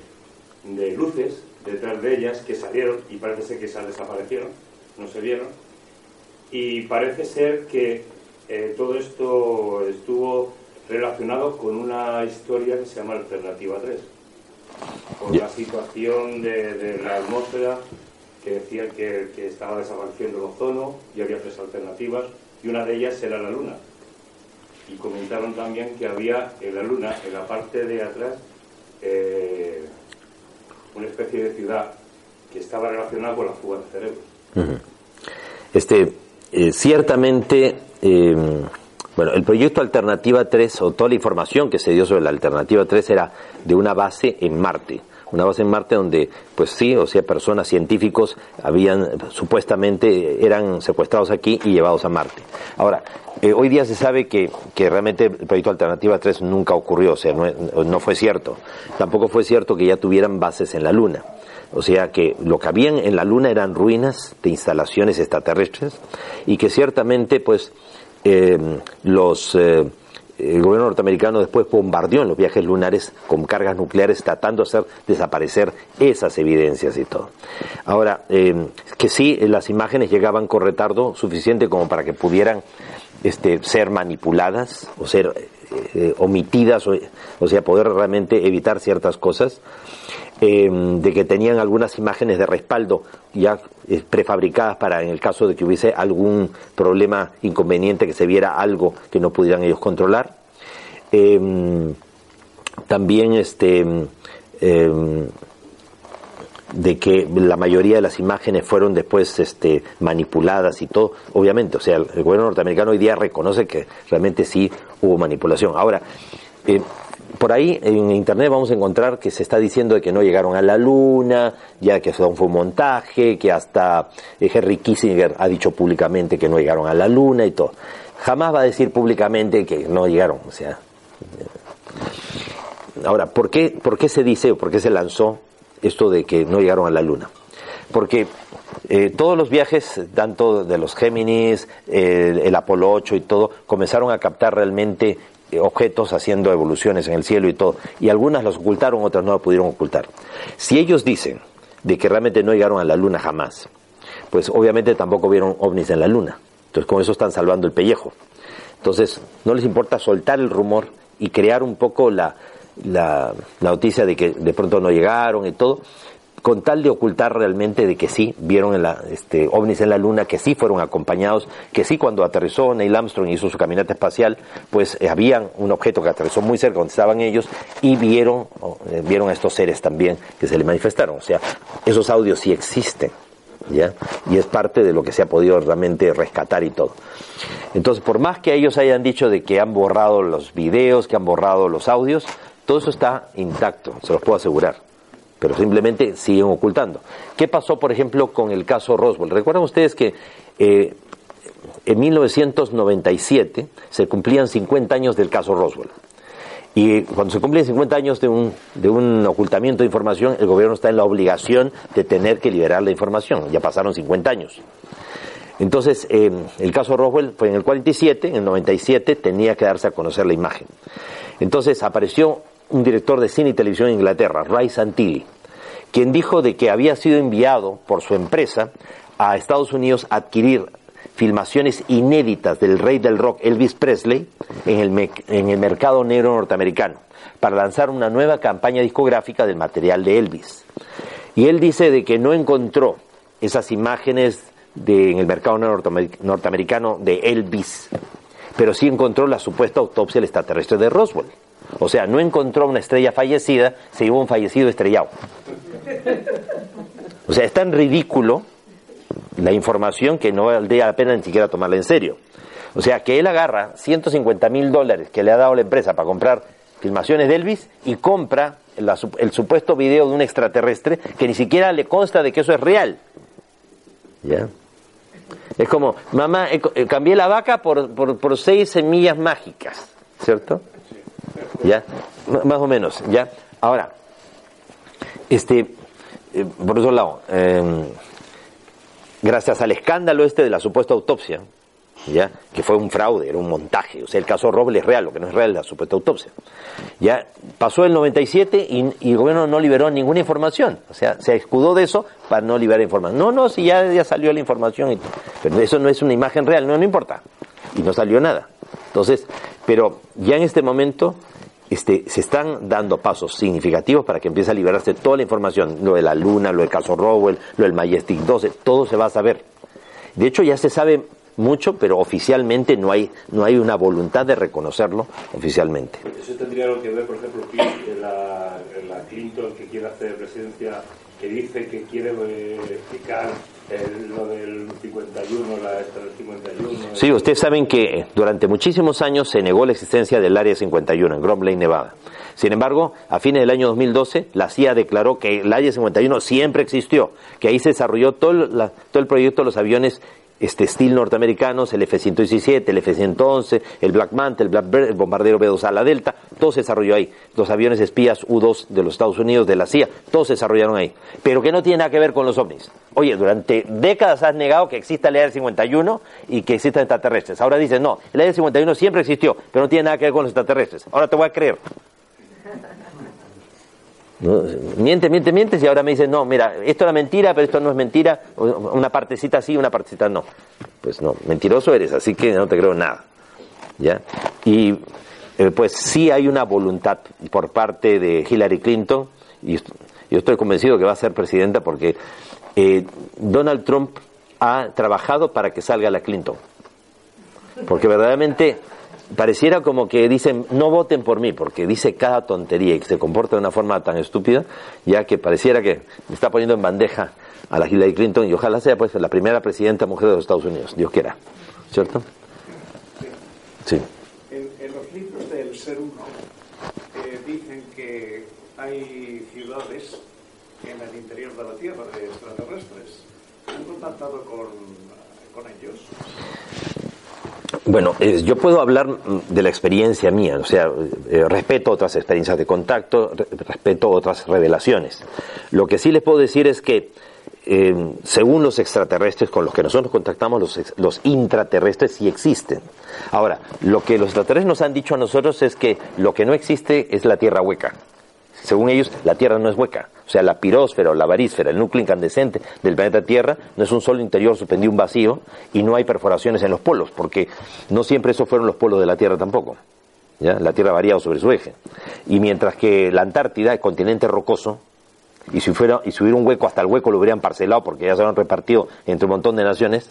de luces detrás de ellas que salieron y parece ser que esas desaparecieron, no se vieron. Y parece ser que eh, todo esto estuvo relacionado con una historia que se llama Alternativa 3, por la situación de, la atmósfera que decía que, estaba desapareciendo el ozono y había tres alternativas y una de ellas era la Luna. Y comentaron también que había en la Luna, en la parte de atrás, eh, una especie de ciudad que estaba relacionada con la fuga de cerebros. Este, eh, ciertamente eh, bueno, el proyecto Alternativa 3, o toda la información que se dio sobre la Alternativa 3 era de una base en Marte. Una base en Marte donde, pues sí, o sea, personas científicos habían, supuestamente, eran secuestrados aquí y llevados a Marte. Ahora, eh, hoy día se sabe que, que, realmente el proyecto Alternativa 3 nunca ocurrió, o sea, no, no fue cierto. Tampoco fue cierto que ya tuvieran bases en la Luna. O sea que lo que habían en la Luna eran ruinas de instalaciones extraterrestres y que ciertamente, pues, eh, los, eh, el gobierno norteamericano después bombardeó en los viajes lunares con cargas nucleares tratando de hacer desaparecer esas evidencias y todo. Ahora, eh, que sí, las imágenes llegaban con retardo suficiente como para que pudieran este, ser manipuladas o ser omitidas, o, sea, poder realmente evitar ciertas cosas. Em, de que tenían algunas imágenes de respaldo ya eh, prefabricadas para en el caso de que hubiese algún problema inconveniente, que se viera algo que no pudieran ellos controlar. También este de que la mayoría de las imágenes fueron después este, manipuladas y todo, obviamente, o sea, el, gobierno norteamericano hoy día reconoce que realmente sí hubo manipulación. Ahora, eh, por ahí en internet vamos a encontrar que se está diciendo de que no llegaron a la luna, ya que fue un montaje, que hasta Henry Kissinger ha dicho públicamente que no llegaron a la luna y todo. Jamás va a decir públicamente que no llegaron, o sea. Ahora, ¿por qué, por qué se dice o por qué se lanzó esto de que no llegaron a la luna? Porque eh, todos los viajes, tanto de los Géminis, el Apolo 8 y todo, comenzaron a captar realmente eh, objetos haciendo evoluciones en el cielo y todo, y algunas los ocultaron, otras no lo pudieron ocultar. Si ellos dicen de que realmente no llegaron a la luna jamás, pues obviamente tampoco vieron ovnis en la luna. Entonces con eso están salvando el pellejo. Entonces no les importa soltar el rumor y crear un poco la, la, noticia de que de pronto no llegaron y todo, con tal de ocultar realmente de que sí vieron la, este, ovnis en la luna, que sí fueron acompañados, que sí cuando aterrizó Neil Armstrong hizo su caminata espacial, pues eh, habían un objeto que aterrizó muy cerca donde estaban ellos y vieron, eh, vieron a estos seres también que se le manifestaron. O sea, esos audios sí existen. ¿Ya? Y es parte de lo que se ha podido realmente rescatar y todo. Entonces, por más que ellos hayan dicho de que han borrado los videos, que han borrado los audios, todo eso está intacto, se los puedo asegurar pero simplemente siguen ocultando. ¿Qué pasó, por ejemplo, con el caso Roswell? Recuerdan ustedes que eh, en 1997 se cumplían 50 años del caso Roswell. Y cuando se cumplen 50 años de un, de un ocultamiento de información, el gobierno está en la obligación de tener que liberar la información. Ya pasaron 50 años. Entonces, eh, el caso Roswell fue en el 47, en el 97 tenía que darse a conocer la imagen. Entonces apareció un director de cine y televisión en Inglaterra, Ray Santilli, quien dijo de que había sido enviado por su empresa a Estados Unidos a adquirir filmaciones inéditas del rey del rock Elvis Presley en el, mercado negro norteamericano para lanzar una nueva campaña discográfica del material de Elvis. Y él dice de que no encontró esas imágenes en el mercado norteamericano de Elvis, pero sí encontró la supuesta autopsia del extraterrestre de Roswell. O sea, no encontró una estrella fallecida, se llevó un fallecido estrellado. O sea, es tan ridículo la información que no valdría la pena ni siquiera tomarla en serio. O sea, que él agarra 150 mil dólares que le ha dado la empresa para comprar filmaciones de Elvis y compra el supuesto video de un extraterrestre que ni siquiera le consta de que eso es real. ¿Ya? Es como, mamá, eh, cambié la vaca por, por, seis semillas mágicas, ¿cierto? ¿Ya? más o menos, ¿ya? Ahora, este, eh, por otro lado, em, gracias al escándalo este de la supuesta autopsia, ¿ya? que fue un fraude, era un montaje, o sea, el caso Robles es real, lo que no es real la supuesta autopsia. Ya pasó el 97 y, y, el gobierno no liberó ninguna información, o sea, se escudó de eso para no liberar información. No, no, si ya, ya salió la información, pero eso no es una imagen real, no, no importa, y no salió nada. Entonces, pero ya en este momento este, se están dando pasos significativos para que empiece a liberarse toda la información, lo de la Luna, lo del caso Rowell, lo del Majestic 12, todo se va a saber. De hecho, ya se sabe mucho, pero oficialmente no hay, no hay una voluntad de reconocerlo oficialmente. Eso tendría que ver, por ejemplo, la, la Clinton que quiere hacer presidencia, que dice que quiere verificar lo del 51, la 51. Sí, ustedes saben que durante muchísimos años se negó la existencia del Área 51 en Grand Lake, Nevada. Sin embargo, a fines del año 2012, la CIA declaró que el Área 51 siempre existió, que ahí se desarrolló todo el proyecto de los aviones este steel norteamericanos, el F-117, el F-111, el Black Manta, el Blackbird, el bombardero B-2A, la Delta, todo se desarrolló ahí. Los aviones espías U-2 de los Estados Unidos, de la CIA, todos se desarrollaron ahí. Pero que no tiene nada que ver con los ovnis. Oye, durante décadas has negado que exista el AR-51 y que existan extraterrestres. Ahora dices, no, el AR-51 siempre existió, pero no tiene nada que ver con los extraterrestres. Ahora te voy a creer. Miente, miente, miente y ahora me dice, no, mira, esto era mentira, pero esto no es mentira, una partecita sí, una partecita no. Pues no, mentiroso eres, así que no te creo nada. ¿Ya? Y eh, pues sí hay una voluntad por parte de Hillary Clinton, y yo estoy convencido que va a ser presidenta porque eh, Donald Trump ha trabajado para que salga la Clinton. Porque verdaderamente pareciera como que dicen no voten por mí porque dice cada tontería y se comporta de una forma tan estúpida ya que pareciera que está poniendo en bandeja a la Hillary Clinton y ojalá sea pues la primera presidenta mujer de los Estados Unidos Dios quiera ¿cierto? sí en, los libros del ser uno eh, dicen que hay ciudades en el interior de la Tierra de extraterrestres ¿han contactado con, con ellos? Bueno, yo puedo hablar mm, de la experiencia mía, o sea, eh, respeto otras experiencias de contacto, respeto otras revelaciones. Lo que sí les puedo decir es que, em, según los extraterrestres con los que nosotros contactamos, los, los intraterrestres sí existen. Ahora, lo que los extraterrestres nos han dicho a nosotros es que lo que no existe es la Tierra hueca. Según ellos, la Tierra no es hueca. O sea, la pirósfera o la varísfera, el núcleo incandescente del planeta Tierra, no es un solo interior suspendido un vacío y no hay perforaciones en los polos, porque no siempre esos fueron los polos de la Tierra tampoco. ¿ya? La Tierra ha variado sobre su eje. Y mientras que la Antártida es continente rocoso, y si, fuera, y si hubiera un hueco, hasta el hueco lo hubieran parcelado porque ya se han repartido entre un montón de naciones,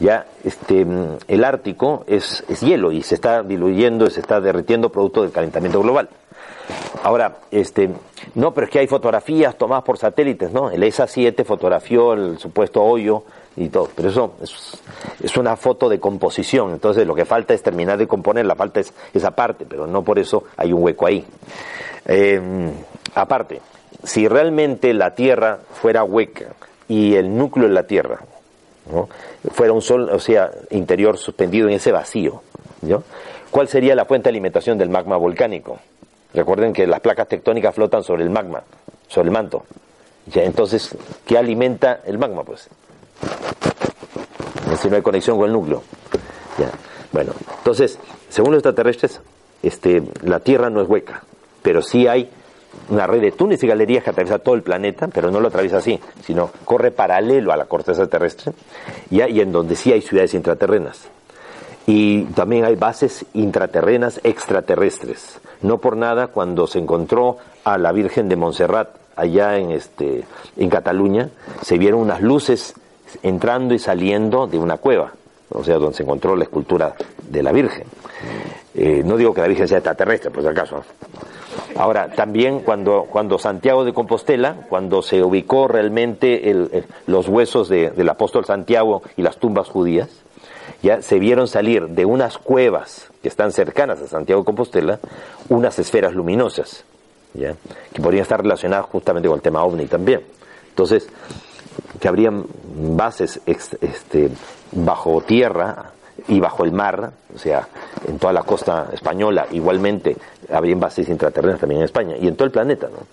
ya este, el Ártico es, es hielo y se está diluyendo, se está derritiendo producto del calentamiento global. Ahora, este, no, pero es que hay fotografías tomadas por satélites, ¿no? El ESA 7 fotografió el supuesto hoyo y todo, pero eso es, una foto de composición, entonces lo que falta es terminar de componer, la falta es esa parte, pero no por eso hay un hueco ahí. Em, aparte, si realmente la Tierra fuera hueca y el núcleo de la Tierra ¿no? fuera un sol, o sea, interior suspendido en ese vacío, ¿no? ¿Cuál sería la fuente de alimentación del magma volcánico? Recuerden que las placas tectónicas flotan sobre el magma, sobre el manto. Ya, entonces, ¿qué alimenta el magma? Pues si no hay conexión con el núcleo. Ya. Bueno, entonces, según los extraterrestres, este, la Tierra no es hueca, pero sí hay una red de túneles y galerías que atraviesa todo el planeta, pero no lo atraviesa así, sino corre paralelo a la corteza terrestre y, y en donde sí hay ciudades intraterrenas. Y también hay bases intraterrenas extraterrestres. No por nada, cuando se encontró a la Virgen de Montserrat allá en, este, en Cataluña, se vieron unas luces entrando y saliendo de una cueva, o sea, donde se encontró la escultura de la Virgen. Eh, no digo que la Virgen sea extraterrestre, por si acaso. Ahora, también cuando, cuando Santiago de Compostela, cuando se ubicó realmente los huesos del apóstol Santiago y las tumbas judías, ya se vieron salir de unas cuevas que están cercanas a Santiago de Compostela unas esferas luminosas, ¿ya? que podrían estar relacionadas justamente con el tema ovni también. Entonces, que habrían bases este, bajo tierra y bajo el mar, o sea, en toda la costa española, igualmente habrían bases intraterrenas también en España y en todo el planeta. ¿no?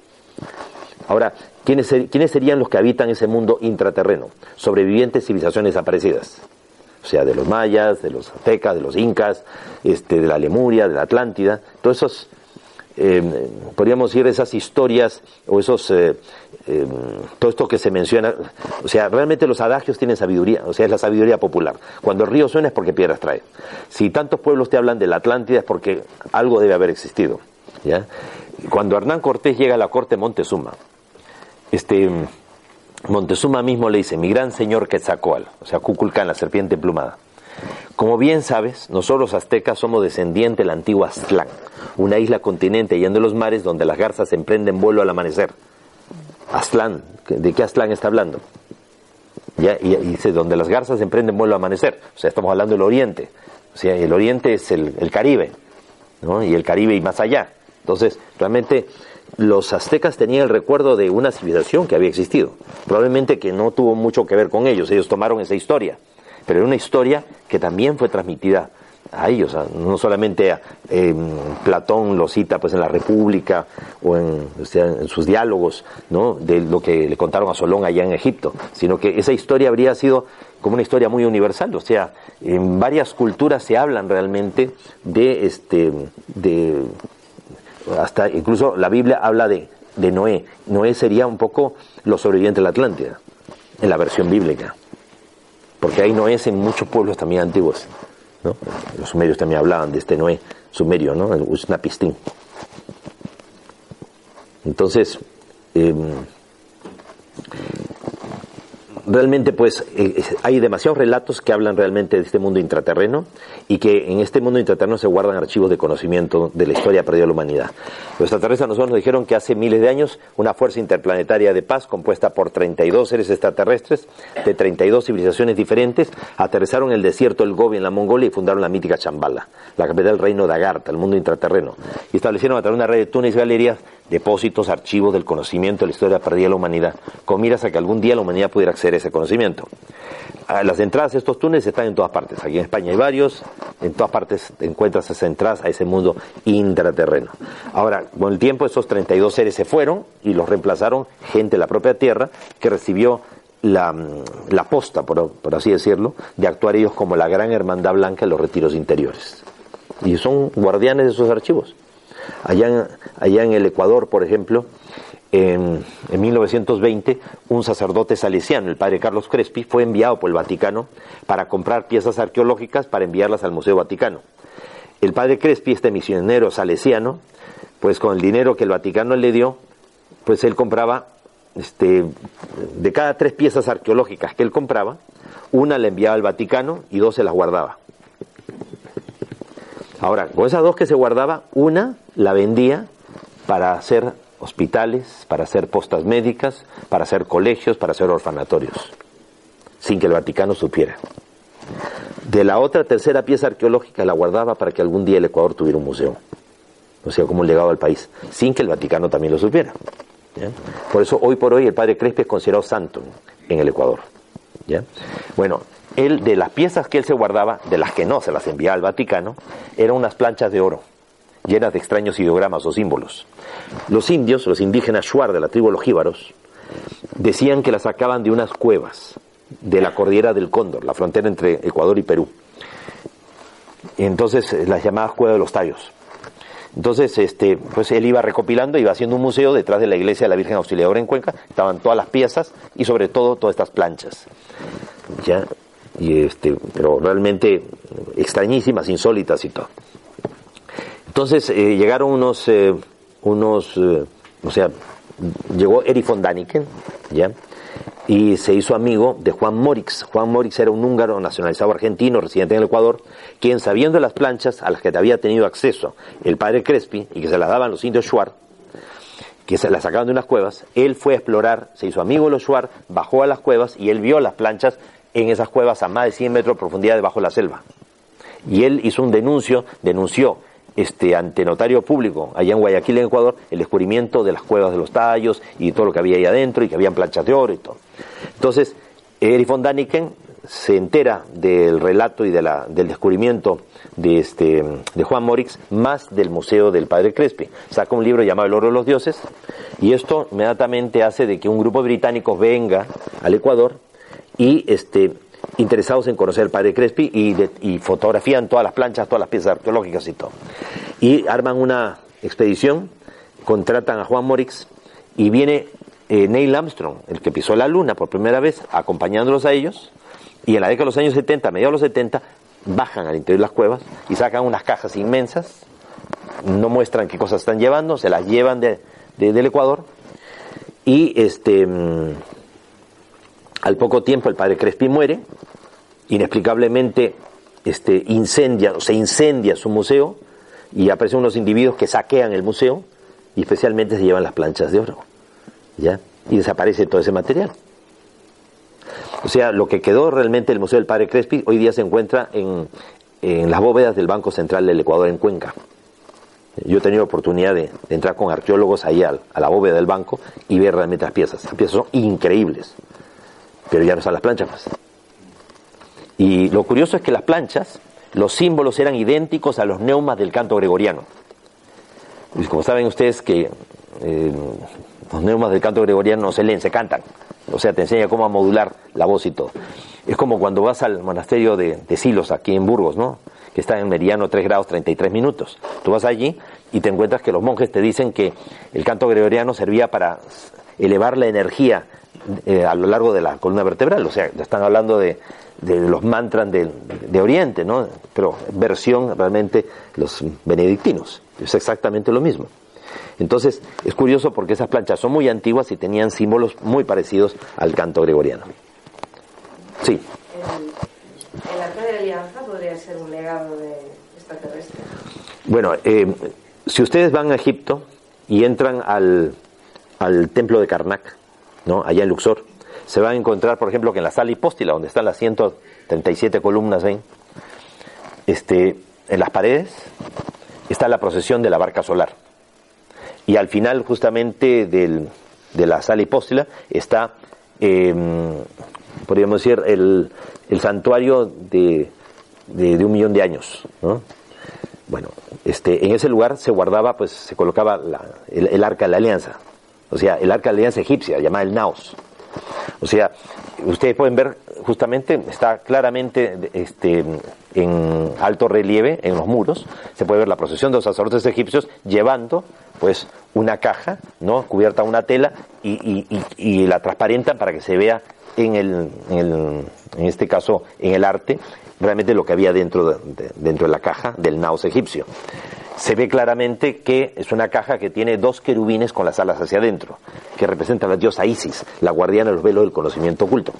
Ahora, ¿quiénes, ¿quiénes serían los que habitan ese mundo intraterreno? Sobrevivientes civilizaciones desaparecidas. O sea, de los mayas, de los aztecas, de los incas, este, de la Lemuria, de la Atlántida, todos esos, eh, podríamos decir, esas historias o esos eh, eh, todo esto que se menciona, o sea, realmente los adagios tienen sabiduría, o sea, es la sabiduría popular. Cuando el río suena es porque piedras trae. Si tantos pueblos te hablan de la Atlántida es porque algo debe haber existido. ¿ya? Cuando Hernán Cortés llega a la corte Montezuma, este, Montezuma mismo le dice, mi gran señor Quetzalcoatl, o sea, Cuculcán, la serpiente plumada. Como bien sabes, nosotros aztecas somos descendientes de la antigua Aztlán, una isla continente yendo de los mares donde las garzas emprenden vuelo al amanecer. Aztlán, ¿de qué Aztlán está hablando? Ya, y, dice, donde las garzas emprenden vuelo a amanecer, o sea, estamos hablando del oriente, o sea, el oriente es el, Caribe, ¿no? y el Caribe y más allá. Entonces, realmente los aztecas tenían el recuerdo de una civilización que había existido, probablemente que no tuvo mucho que ver con ellos, ellos tomaron esa historia, pero era una historia que también fue transmitida a ellos, no solamente eh, Platón lo cita pues en la República o en, en, sus diálogos, ¿no? de lo que le contaron a Solón allá en Egipto, sino que esa historia habría sido como una historia muy universal, o sea, en varias culturas se hablan realmente de este de hasta incluso la Biblia habla de, de Noé. Noé sería un poco los sobrevivientes de la Atlántida, en la versión bíblica. Porque hay Noé en muchos pueblos también antiguos. Los sumerios también hablaban de este Noé sumerio, ¿no? Usnapistín. Entonces, em, realmente pues eh, eh, hay demasiados relatos que hablan realmente de este mundo intraterreno y que en este mundo intraterreno se guardan archivos de conocimiento de la historia perdida de la humanidad. Los extraterrestres a nosotros nos dijeron que hace miles de años una fuerza interplanetaria de paz compuesta por 32 seres extraterrestres de 32 civilizaciones diferentes aterrizaron en el desierto del Gobi en la Mongolia y fundaron la mítica Chambala, la capital del reino de Agartha, el mundo intraterreno, y establecieron a través de una red de túneles y galerías depósitos, archivos del conocimiento de la historia perdida de la humanidad, con miras a que algún día la humanidad pudiera acceder a ese conocimiento. Ah, las entradas de estos túneles están en todas partes. Aquí en España hay varios, en todas partes encuentras esas entradas a ese mundo intraterreno. Ahora, con el tiempo esos 32 seres se fueron y los reemplazaron gente de la propia Tierra que recibió la, mm, la posta, por, por así decirlo, de actuar ellos como la gran hermandad blanca en los retiros interiores. Y son guardianes de esos archivos. Allá en, allá en el Ecuador, por ejemplo, en, 1920, un sacerdote salesiano, el padre Carlos Crespi, fue enviado por el Vaticano para comprar piezas arqueológicas para enviarlas al Museo Vaticano. El padre Crespi, este misionero salesiano, pues con el dinero que el Vaticano le dio, pues él compraba, este, de cada tres piezas arqueológicas que él compraba, una le enviaba al Vaticano y dos se las guardaba. Ahora, con esas dos que se guardaba, una la vendía para hacer hospitales, para hacer postas médicas, para hacer colegios, para hacer orfanatorios, sin que el Vaticano supiera. De la otra tercera pieza arqueológica la guardaba para que algún día el Ecuador tuviera un museo, o sea, como un legado al país, sin que el Vaticano también lo supiera. Por eso hoy por hoy el padre Crespi es considerado santo en el Ecuador. ¿Ya? Bueno, él, de las piezas que él se guardaba, de las que no se las enviaba al Vaticano, eran unas planchas de oro, llenas de extraños ideogramas o símbolos. Los indios, los indígenas shuar de la tribu de los jíbaros, decían que las sacaban de unas cuevas de la cordillera del Cóndor, la frontera entre Ecuador y Perú. Entonces, las llamadas cuevas de los tallos. Entonces, este, pues él iba recopilando, iba haciendo un museo detrás de la iglesia de la Virgen Auxiliadora en Cuenca, estaban todas las piezas y sobre todo todas estas planchas. Ya, y este, pero realmente extrañísimas, insólitas y todo. Entonces eh, llegaron unos, eh, unos, eh, o sea, llegó Eri von Daniken, ya, y se hizo amigo de Juan Morix. Juan Morix era un húngaro nacionalizado argentino, residente en el Ecuador, quien sabiendo las planchas a las que había tenido acceso el padre Crespi y que se las daban los indios Shuar, que se las sacaban de unas cuevas, él fue a explorar, se hizo amigo de los Shuar, bajó a las cuevas y él vio las planchas en esas cuevas a más de 100 metros de profundidad debajo de la selva. Y él hizo un denuncio, denunció este, ante notario público allá en Guayaquil, en Ecuador, el descubrimiento de las cuevas de los tallos y todo lo que había ahí adentro y que habían planchas de oro y todo. Entonces, Erich von Daniken se entera del relato y de la, del descubrimiento de, este, de Juan Morix, más del Museo del Padre Crespi. Saca un libro llamado El Oro de los Dioses y esto inmediatamente hace de que un grupo de británicos venga al Ecuador y este, interesados en conocer al padre Crespi y, fotografían todas las planchas, todas las piezas arqueológicas y todo. Y arman una expedición, contratan a Juan Morix y viene eh, Neil Armstrong, el que pisó la luna por primera vez, acompañándolos a ellos. Y en la década de los años 70, mediados de los 70, bajan al interior de las cuevas y sacan unas cajas inmensas. No muestran qué cosas están llevando, se las llevan de, del Ecuador. Y este mm, al poco tiempo el padre Crespi muere, inexplicablemente este, incendia, se incendia su museo y aparecen unos individuos que saquean el museo y especialmente se llevan las planchas de oro. ¿Ya? Y desaparece todo ese material. O sea, lo que quedó realmente del Museo del Padre Crespi hoy día se encuentra en, las bóvedas del Banco Central del Ecuador en Cuenca. Yo he tenido oportunidad de, entrar con arqueólogos ahí a, la bóveda del banco y ver realmente las piezas. Las piezas son increíbles pero ya no están las planchas más. Y lo curioso es que las planchas, los símbolos eran idénticos a los neumas del canto gregoriano. Y como saben ustedes que eh, los neumas del canto gregoriano no se leen, se cantan. O sea, te enseña cómo modular la voz y todo. Es como cuando vas al monasterio de, de Silos, aquí en Burgos, ¿no? Que está en meridiano 3 grados 33 minutos. Tú vas allí y te encuentras que los monjes te dicen que el canto gregoriano servía para elevar la energía eh, a lo largo de la columna vertebral, o sea, están hablando de, de los mantras de, de, Oriente, ¿no? Pero versión realmente los benedictinos, es exactamente lo mismo. Entonces, es curioso porque esas planchas son muy antiguas y tenían símbolos muy parecidos al canto gregoriano. Sí. ¿El, el arca de alianza podría ser un legado de extraterrestre? Bueno, eh, si ustedes van a Egipto y entran al, al templo de Karnak, allá en Luxor, se van a encontrar, por ejemplo, que en la sala hipóstila, donde están las 137 columnas, Este, en las paredes está la procesión de la barca solar. Y al final, justamente, de la sala hipóstila está, em, podríamos decir, el, santuario de, un millón de años. Bueno, este, en ese lugar se guardaba, pues se colocaba el, el arca de la alianza, o sea, el arca de la alianza egipcia, llamada el Naos. O sea, ustedes pueden ver, justamente, está claramente este, en alto relieve en los muros, se puede ver la procesión de los sacerdotes egipcios llevando, pues, una caja, ¿no? Cubierta una tela y, la transparentan para que se vea en, el, en, este caso, en el arte, realmente lo que había dentro de, dentro de la caja del naos egipcio se ve claramente que es una caja que tiene dos querubines con las alas hacia adentro, que representa a la diosa Isis, la guardiana de los velos del conocimiento oculto.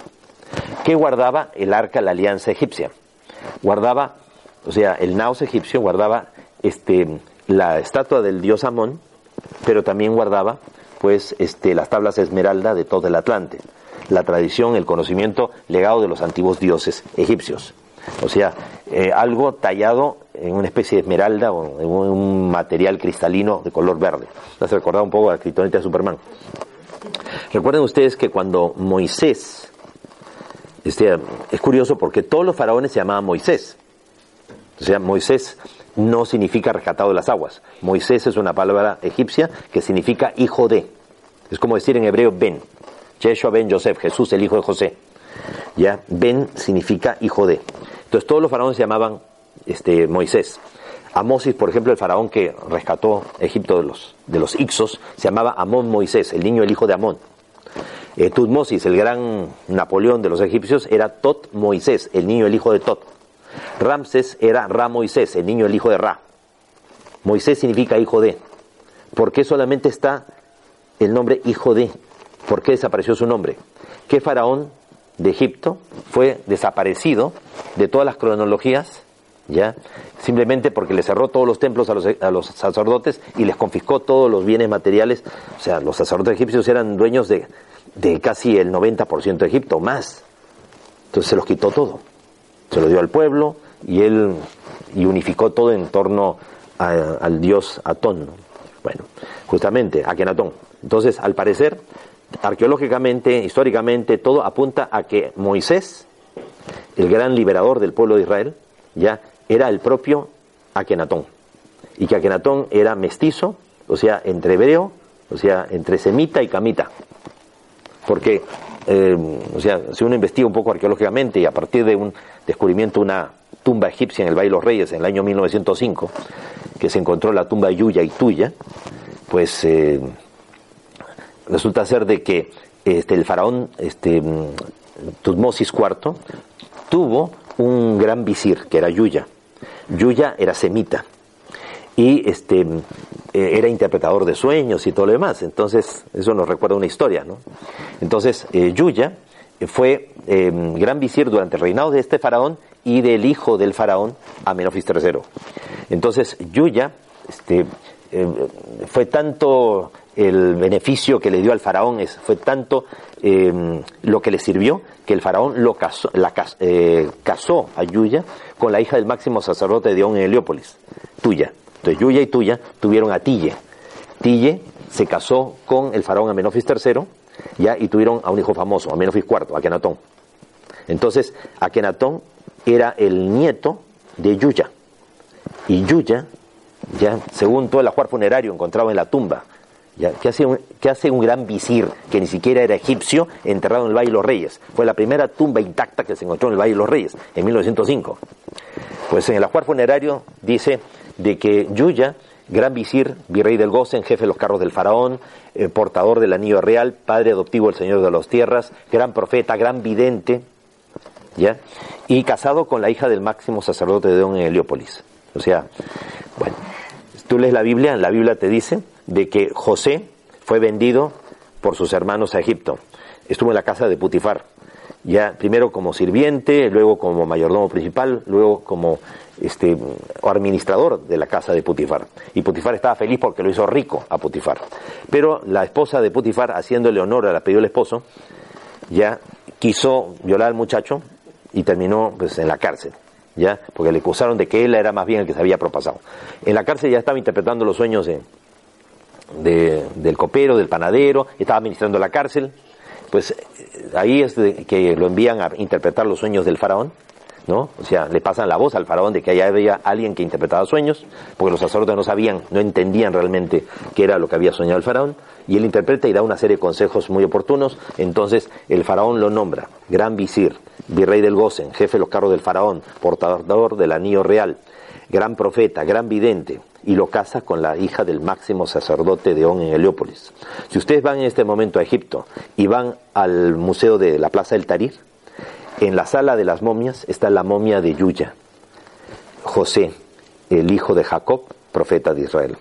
¿Qué guardaba el arca de la alianza egipcia? Guardaba, o sea, el naos egipcio guardaba este, la estatua del dios Amón, pero también guardaba pues este, las tablas esmeralda de todo el Atlante, la tradición, el conocimiento legado de los antiguos dioses egipcios. O sea, eh, algo tallado en una especie de esmeralda o en un material cristalino de color verde. Hace recordar un poco a la de Superman. Recuerden ustedes que cuando Moisés este, es curioso porque todos los faraones se llamaban Moisés. O sea, Moisés no significa rescatado de las aguas. Moisés es una palabra egipcia que significa hijo de. Es como decir en hebreo Ben. Yeshua ben Joseph, Jesús el hijo de José. Ya, Ben significa hijo de. Entonces todos los faraones se llamaban este, Moisés. Amosis, por ejemplo, el faraón que rescató Egipto de los, de los Ixos, se llamaba Amón Moisés, el niño, el hijo de Amón. Eh, Tutmosis, el gran Napoleón de los egipcios, era Tot Moisés, el niño, el hijo de Tot. Ramses era Ra Moisés, el niño, el hijo de Ra. Moisés significa hijo de. ¿Por qué solamente está el nombre hijo de? ¿Por qué desapareció su nombre? ¿Qué faraón de Egipto fue desaparecido de todas las cronologías? ¿Ya? Simplemente porque le cerró todos los templos a los, a sacerdotes y les confiscó todos los bienes materiales. O sea, los sacerdotes egipcios eran dueños de, casi el 90% de Egipto, más. Entonces se los quitó todo se lo dio al pueblo y él y unificó todo en torno al dios Atón. Bueno, justamente, Akenatón. Entonces, al parecer, arqueológicamente, históricamente, todo apunta a que Moisés, el gran liberador del pueblo de Israel, ya era el propio Akenatón. Y que Akenatón era mestizo, o sea, entre hebreo, o sea, entre semita y camita. Porque eh, o sea, si uno investiga un poco arqueológicamente y a partir de un descubrimiento de una tumba egipcia en el Valle de los Reyes en el año 1905, que se encontró la tumba Yuya y Tuya, pues eh, resulta ser de que este, el faraón este, Tutmosis IV tuvo un gran visir que era Yuya. Yuya era semita y este eh, era interpretador de sueños y todo lo demás. Entonces, eso nos recuerda una historia, ¿no? Entonces, eh, Yuya fue em, gran visir durante el reinado de este faraón y del hijo del faraón, Amenofis III. Entonces, Yuya este, em, fue tanto el beneficio que le dio al faraón, fue tanto em, lo que le sirvió, que el faraón lo casó, eh, casó a Yuya con la hija del máximo sacerdote de On en Heliópolis, Tuya. Entonces Yuya y Tuya tuvieron a Tille. Tille se casó con el faraón Amenofis III ya, y tuvieron a un hijo famoso, Amenofis IV, Akenatón. Entonces Akenatón era el nieto de Yuya. Y Yuya, ya, según todo el ajuar funerario encontrado en la tumba, ya, que, hace un, hace un gran visir, que ni siquiera era egipcio, enterrado en el Valle de los Reyes. Fue la primera tumba intacta que se encontró en el Valle de los Reyes, en 1905. Pues en el ajuar funerario dice de que Yuya, gran visir, virrey del Gozen, jefe de los carros del faraón, eh, portador del anillo real, padre adoptivo del Señor de las tierras, gran profeta, gran vidente, ¿ya? Y casado con la hija del máximo sacerdote de Don en Heliópolis. O sea, bueno, tú lees la Biblia, la Biblia te dice de que José fue vendido por sus hermanos a Egipto. Estuvo en la casa de Putifar, ya primero como sirviente, luego como mayordomo principal, luego como este, administrador de la casa de Putifar. Y Putifar estaba feliz porque lo hizo rico a Putifar. Pero la esposa de Putifar, haciéndole honor a la pedido del esposo, ya quiso violar al muchacho y terminó pues, en la cárcel. ¿ya? Porque le acusaron de que él era más bien el que se había propasado. En la cárcel ya estaba interpretando los sueños de, del copero, del panadero, estaba administrando la cárcel. Pues ahí es que lo envían a interpretar los sueños del faraón ¿no? O sea, le pasan la voz al faraón de que allá había alguien que interpretaba sueños, porque los sacerdotes no sabían, no entendían realmente qué era lo que había soñado el faraón, y él interpreta y da una serie de consejos muy oportunos, entonces el faraón lo nombra gran visir, virrey del Gozen, jefe de los carros del faraón, portador del anillo real, gran profeta, gran vidente, y lo casa con la hija del máximo sacerdote de On en Heliópolis. Si ustedes van en este momento a Egipto y van al museo de la Plaza del Tarir, en la sala de las momias está la momia de Yuya, José, el hijo de Jacob, profeta de Israel.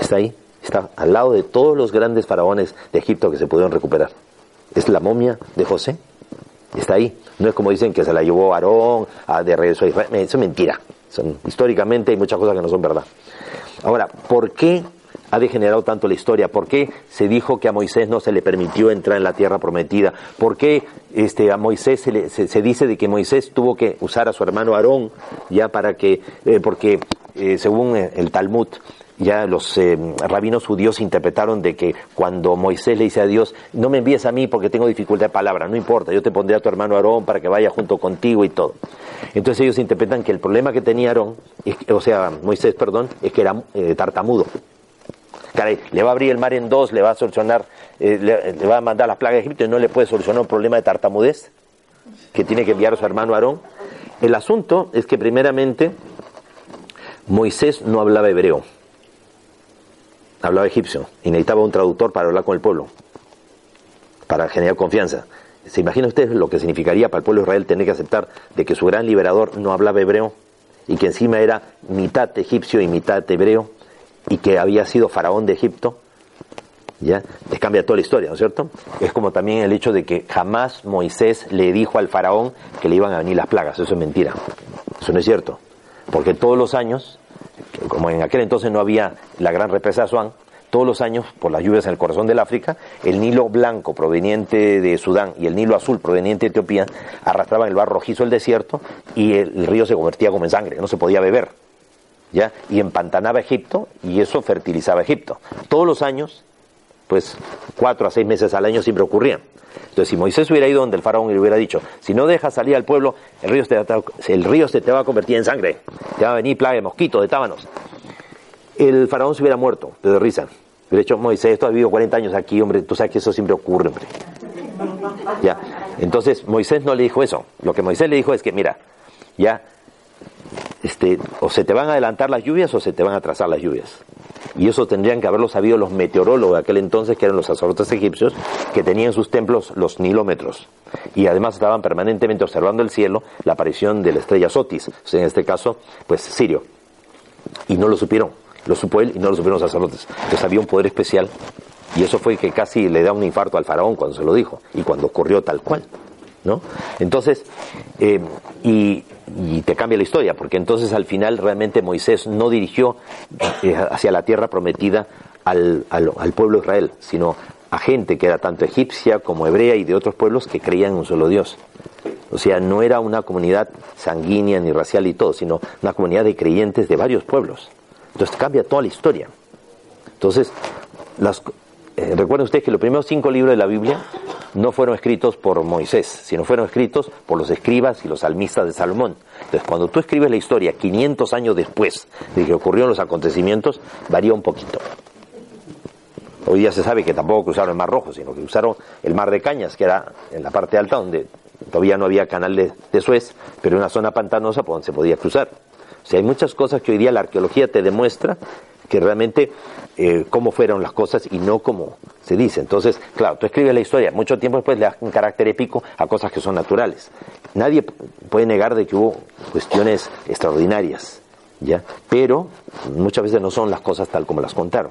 Está ahí, está al lado de todos los grandes faraones de Egipto que se pudieron recuperar. Es la momia de José. Está ahí. No es como dicen que se la llevó Aarón a de regreso a Israel. Eso es mentira. Históricamente hay muchas cosas que no son verdad. Ahora, ¿por qué ha degenerado tanto la historia? ¿Por qué se dijo que a Moisés no se le permitió entrar en la tierra prometida? ¿Por qué este, a Moisés se, dice de que Moisés tuvo que usar a su hermano Aarón ya para que, eh, porque eh, según el Talmud, ya los eh, rabinos judíos interpretaron de que cuando Moisés le dice a Dios, no me envíes a mí porque tengo dificultad de palabra, no importa, yo te pondré a tu hermano Aarón para que vaya junto contigo y todo. Entonces ellos interpretan que el problema que tenía Aarón, o sea, Moisés, perdón, es que era eh, tartamudo. Caray, le va a abrir el mar en dos, le va a solucionar, eh, le, va a mandar las plagas de Egipto y no le puede solucionar un problema de tartamudez que tiene que enviar a su hermano Aarón. El asunto es que primeramente Moisés no hablaba hebreo hablaba egipcio y necesitaba un traductor para hablar con el pueblo, para generar confianza. ¿Se imagina usted lo que significaría para el pueblo de Israel tener que aceptar de que su gran liberador no hablaba hebreo y que encima era mitad egipcio y mitad hebreo y que había sido faraón de Egipto? ¿Ya? Les cambia toda la historia, ¿no es cierto? Es como también el hecho de que jamás Moisés le dijo al faraón que le iban a venir las plagas. Eso es mentira. Eso no es cierto. Porque todos los años como en aquel entonces no había la gran represa Asuán, todos los años, por las lluvias en el corazón del África, el Nilo blanco proveniente de Sudán y el Nilo azul proveniente de Etiopía arrastraban el barro rojizo del desierto y el, río se convertía como en sangre, no se podía beber. ¿Ya? Y empantanaba Egipto y eso fertilizaba Egipto. Todos los años, pues cuatro a seis meses al año siempre ocurrían. Entonces, si Moisés hubiera ido donde el faraón y le hubiera dicho, si no dejas salir al pueblo, el río, el río se te va a convertir en sangre, te va a venir plaga de mosquitos, de tábanos. El faraón se hubiera muerto, de risa. Hubiera dicho, Moisés, tú has vivido 40 años aquí, hombre, tú sabes que eso siempre ocurre, hombre. Ya. Entonces, Moisés no le dijo eso. Lo que Moisés le dijo es que, mira, ya, este, o se te van a adelantar las lluvias o se te van a atrasar las lluvias. Y eso tendrían que haberlo sabido los meteorólogos de aquel entonces, que eran los sacerdotes egipcios, que tenían en sus templos los nilómetros. Y además estaban permanentemente observando el cielo la aparición de la estrella Sotis, en este caso, pues Sirio. Y no lo supieron, lo supo él y no lo supieron los sacerdotes. Entonces había un poder especial y eso fue que casi le da un infarto al faraón cuando se lo dijo y cuando ocurrió tal cual. ¿No? Entonces, eh, y, te cambia la historia, porque entonces al final realmente Moisés no dirigió eh, hacia la tierra prometida al, al, pueblo de Israel, sino a gente que era tanto egipcia como hebrea y de otros pueblos que creían en un solo Dios. O sea, no era una comunidad sanguínea ni racial y todo, sino una comunidad de creyentes de varios pueblos. Entonces cambia toda la historia. Entonces, las, eh, recuerden ustedes que los primeros cinco libros de la Biblia no fueron escritos por Moisés, sino fueron escritos por los escribas y los salmistas de Salomón. Entonces, cuando tú escribes la historia 500 años después de que ocurrieron los acontecimientos, varía un poquito. Hoy día se sabe que tampoco cruzaron el Mar Rojo, sino que cruzaron el Mar de Cañas, que era en la parte alta donde todavía no había canal de, Suez, pero una zona pantanosa por donde se podía cruzar. O sea, hay muchas cosas que hoy día la arqueología te demuestra que realmente eh, cómo fueron las cosas y no como se dice. Entonces, claro, tú escribes la historia, mucho tiempo después le das un carácter épico a cosas que son naturales. Nadie puede negar de que hubo cuestiones extraordinarias, ¿ya? Pero muchas veces no son las cosas tal como las contaron.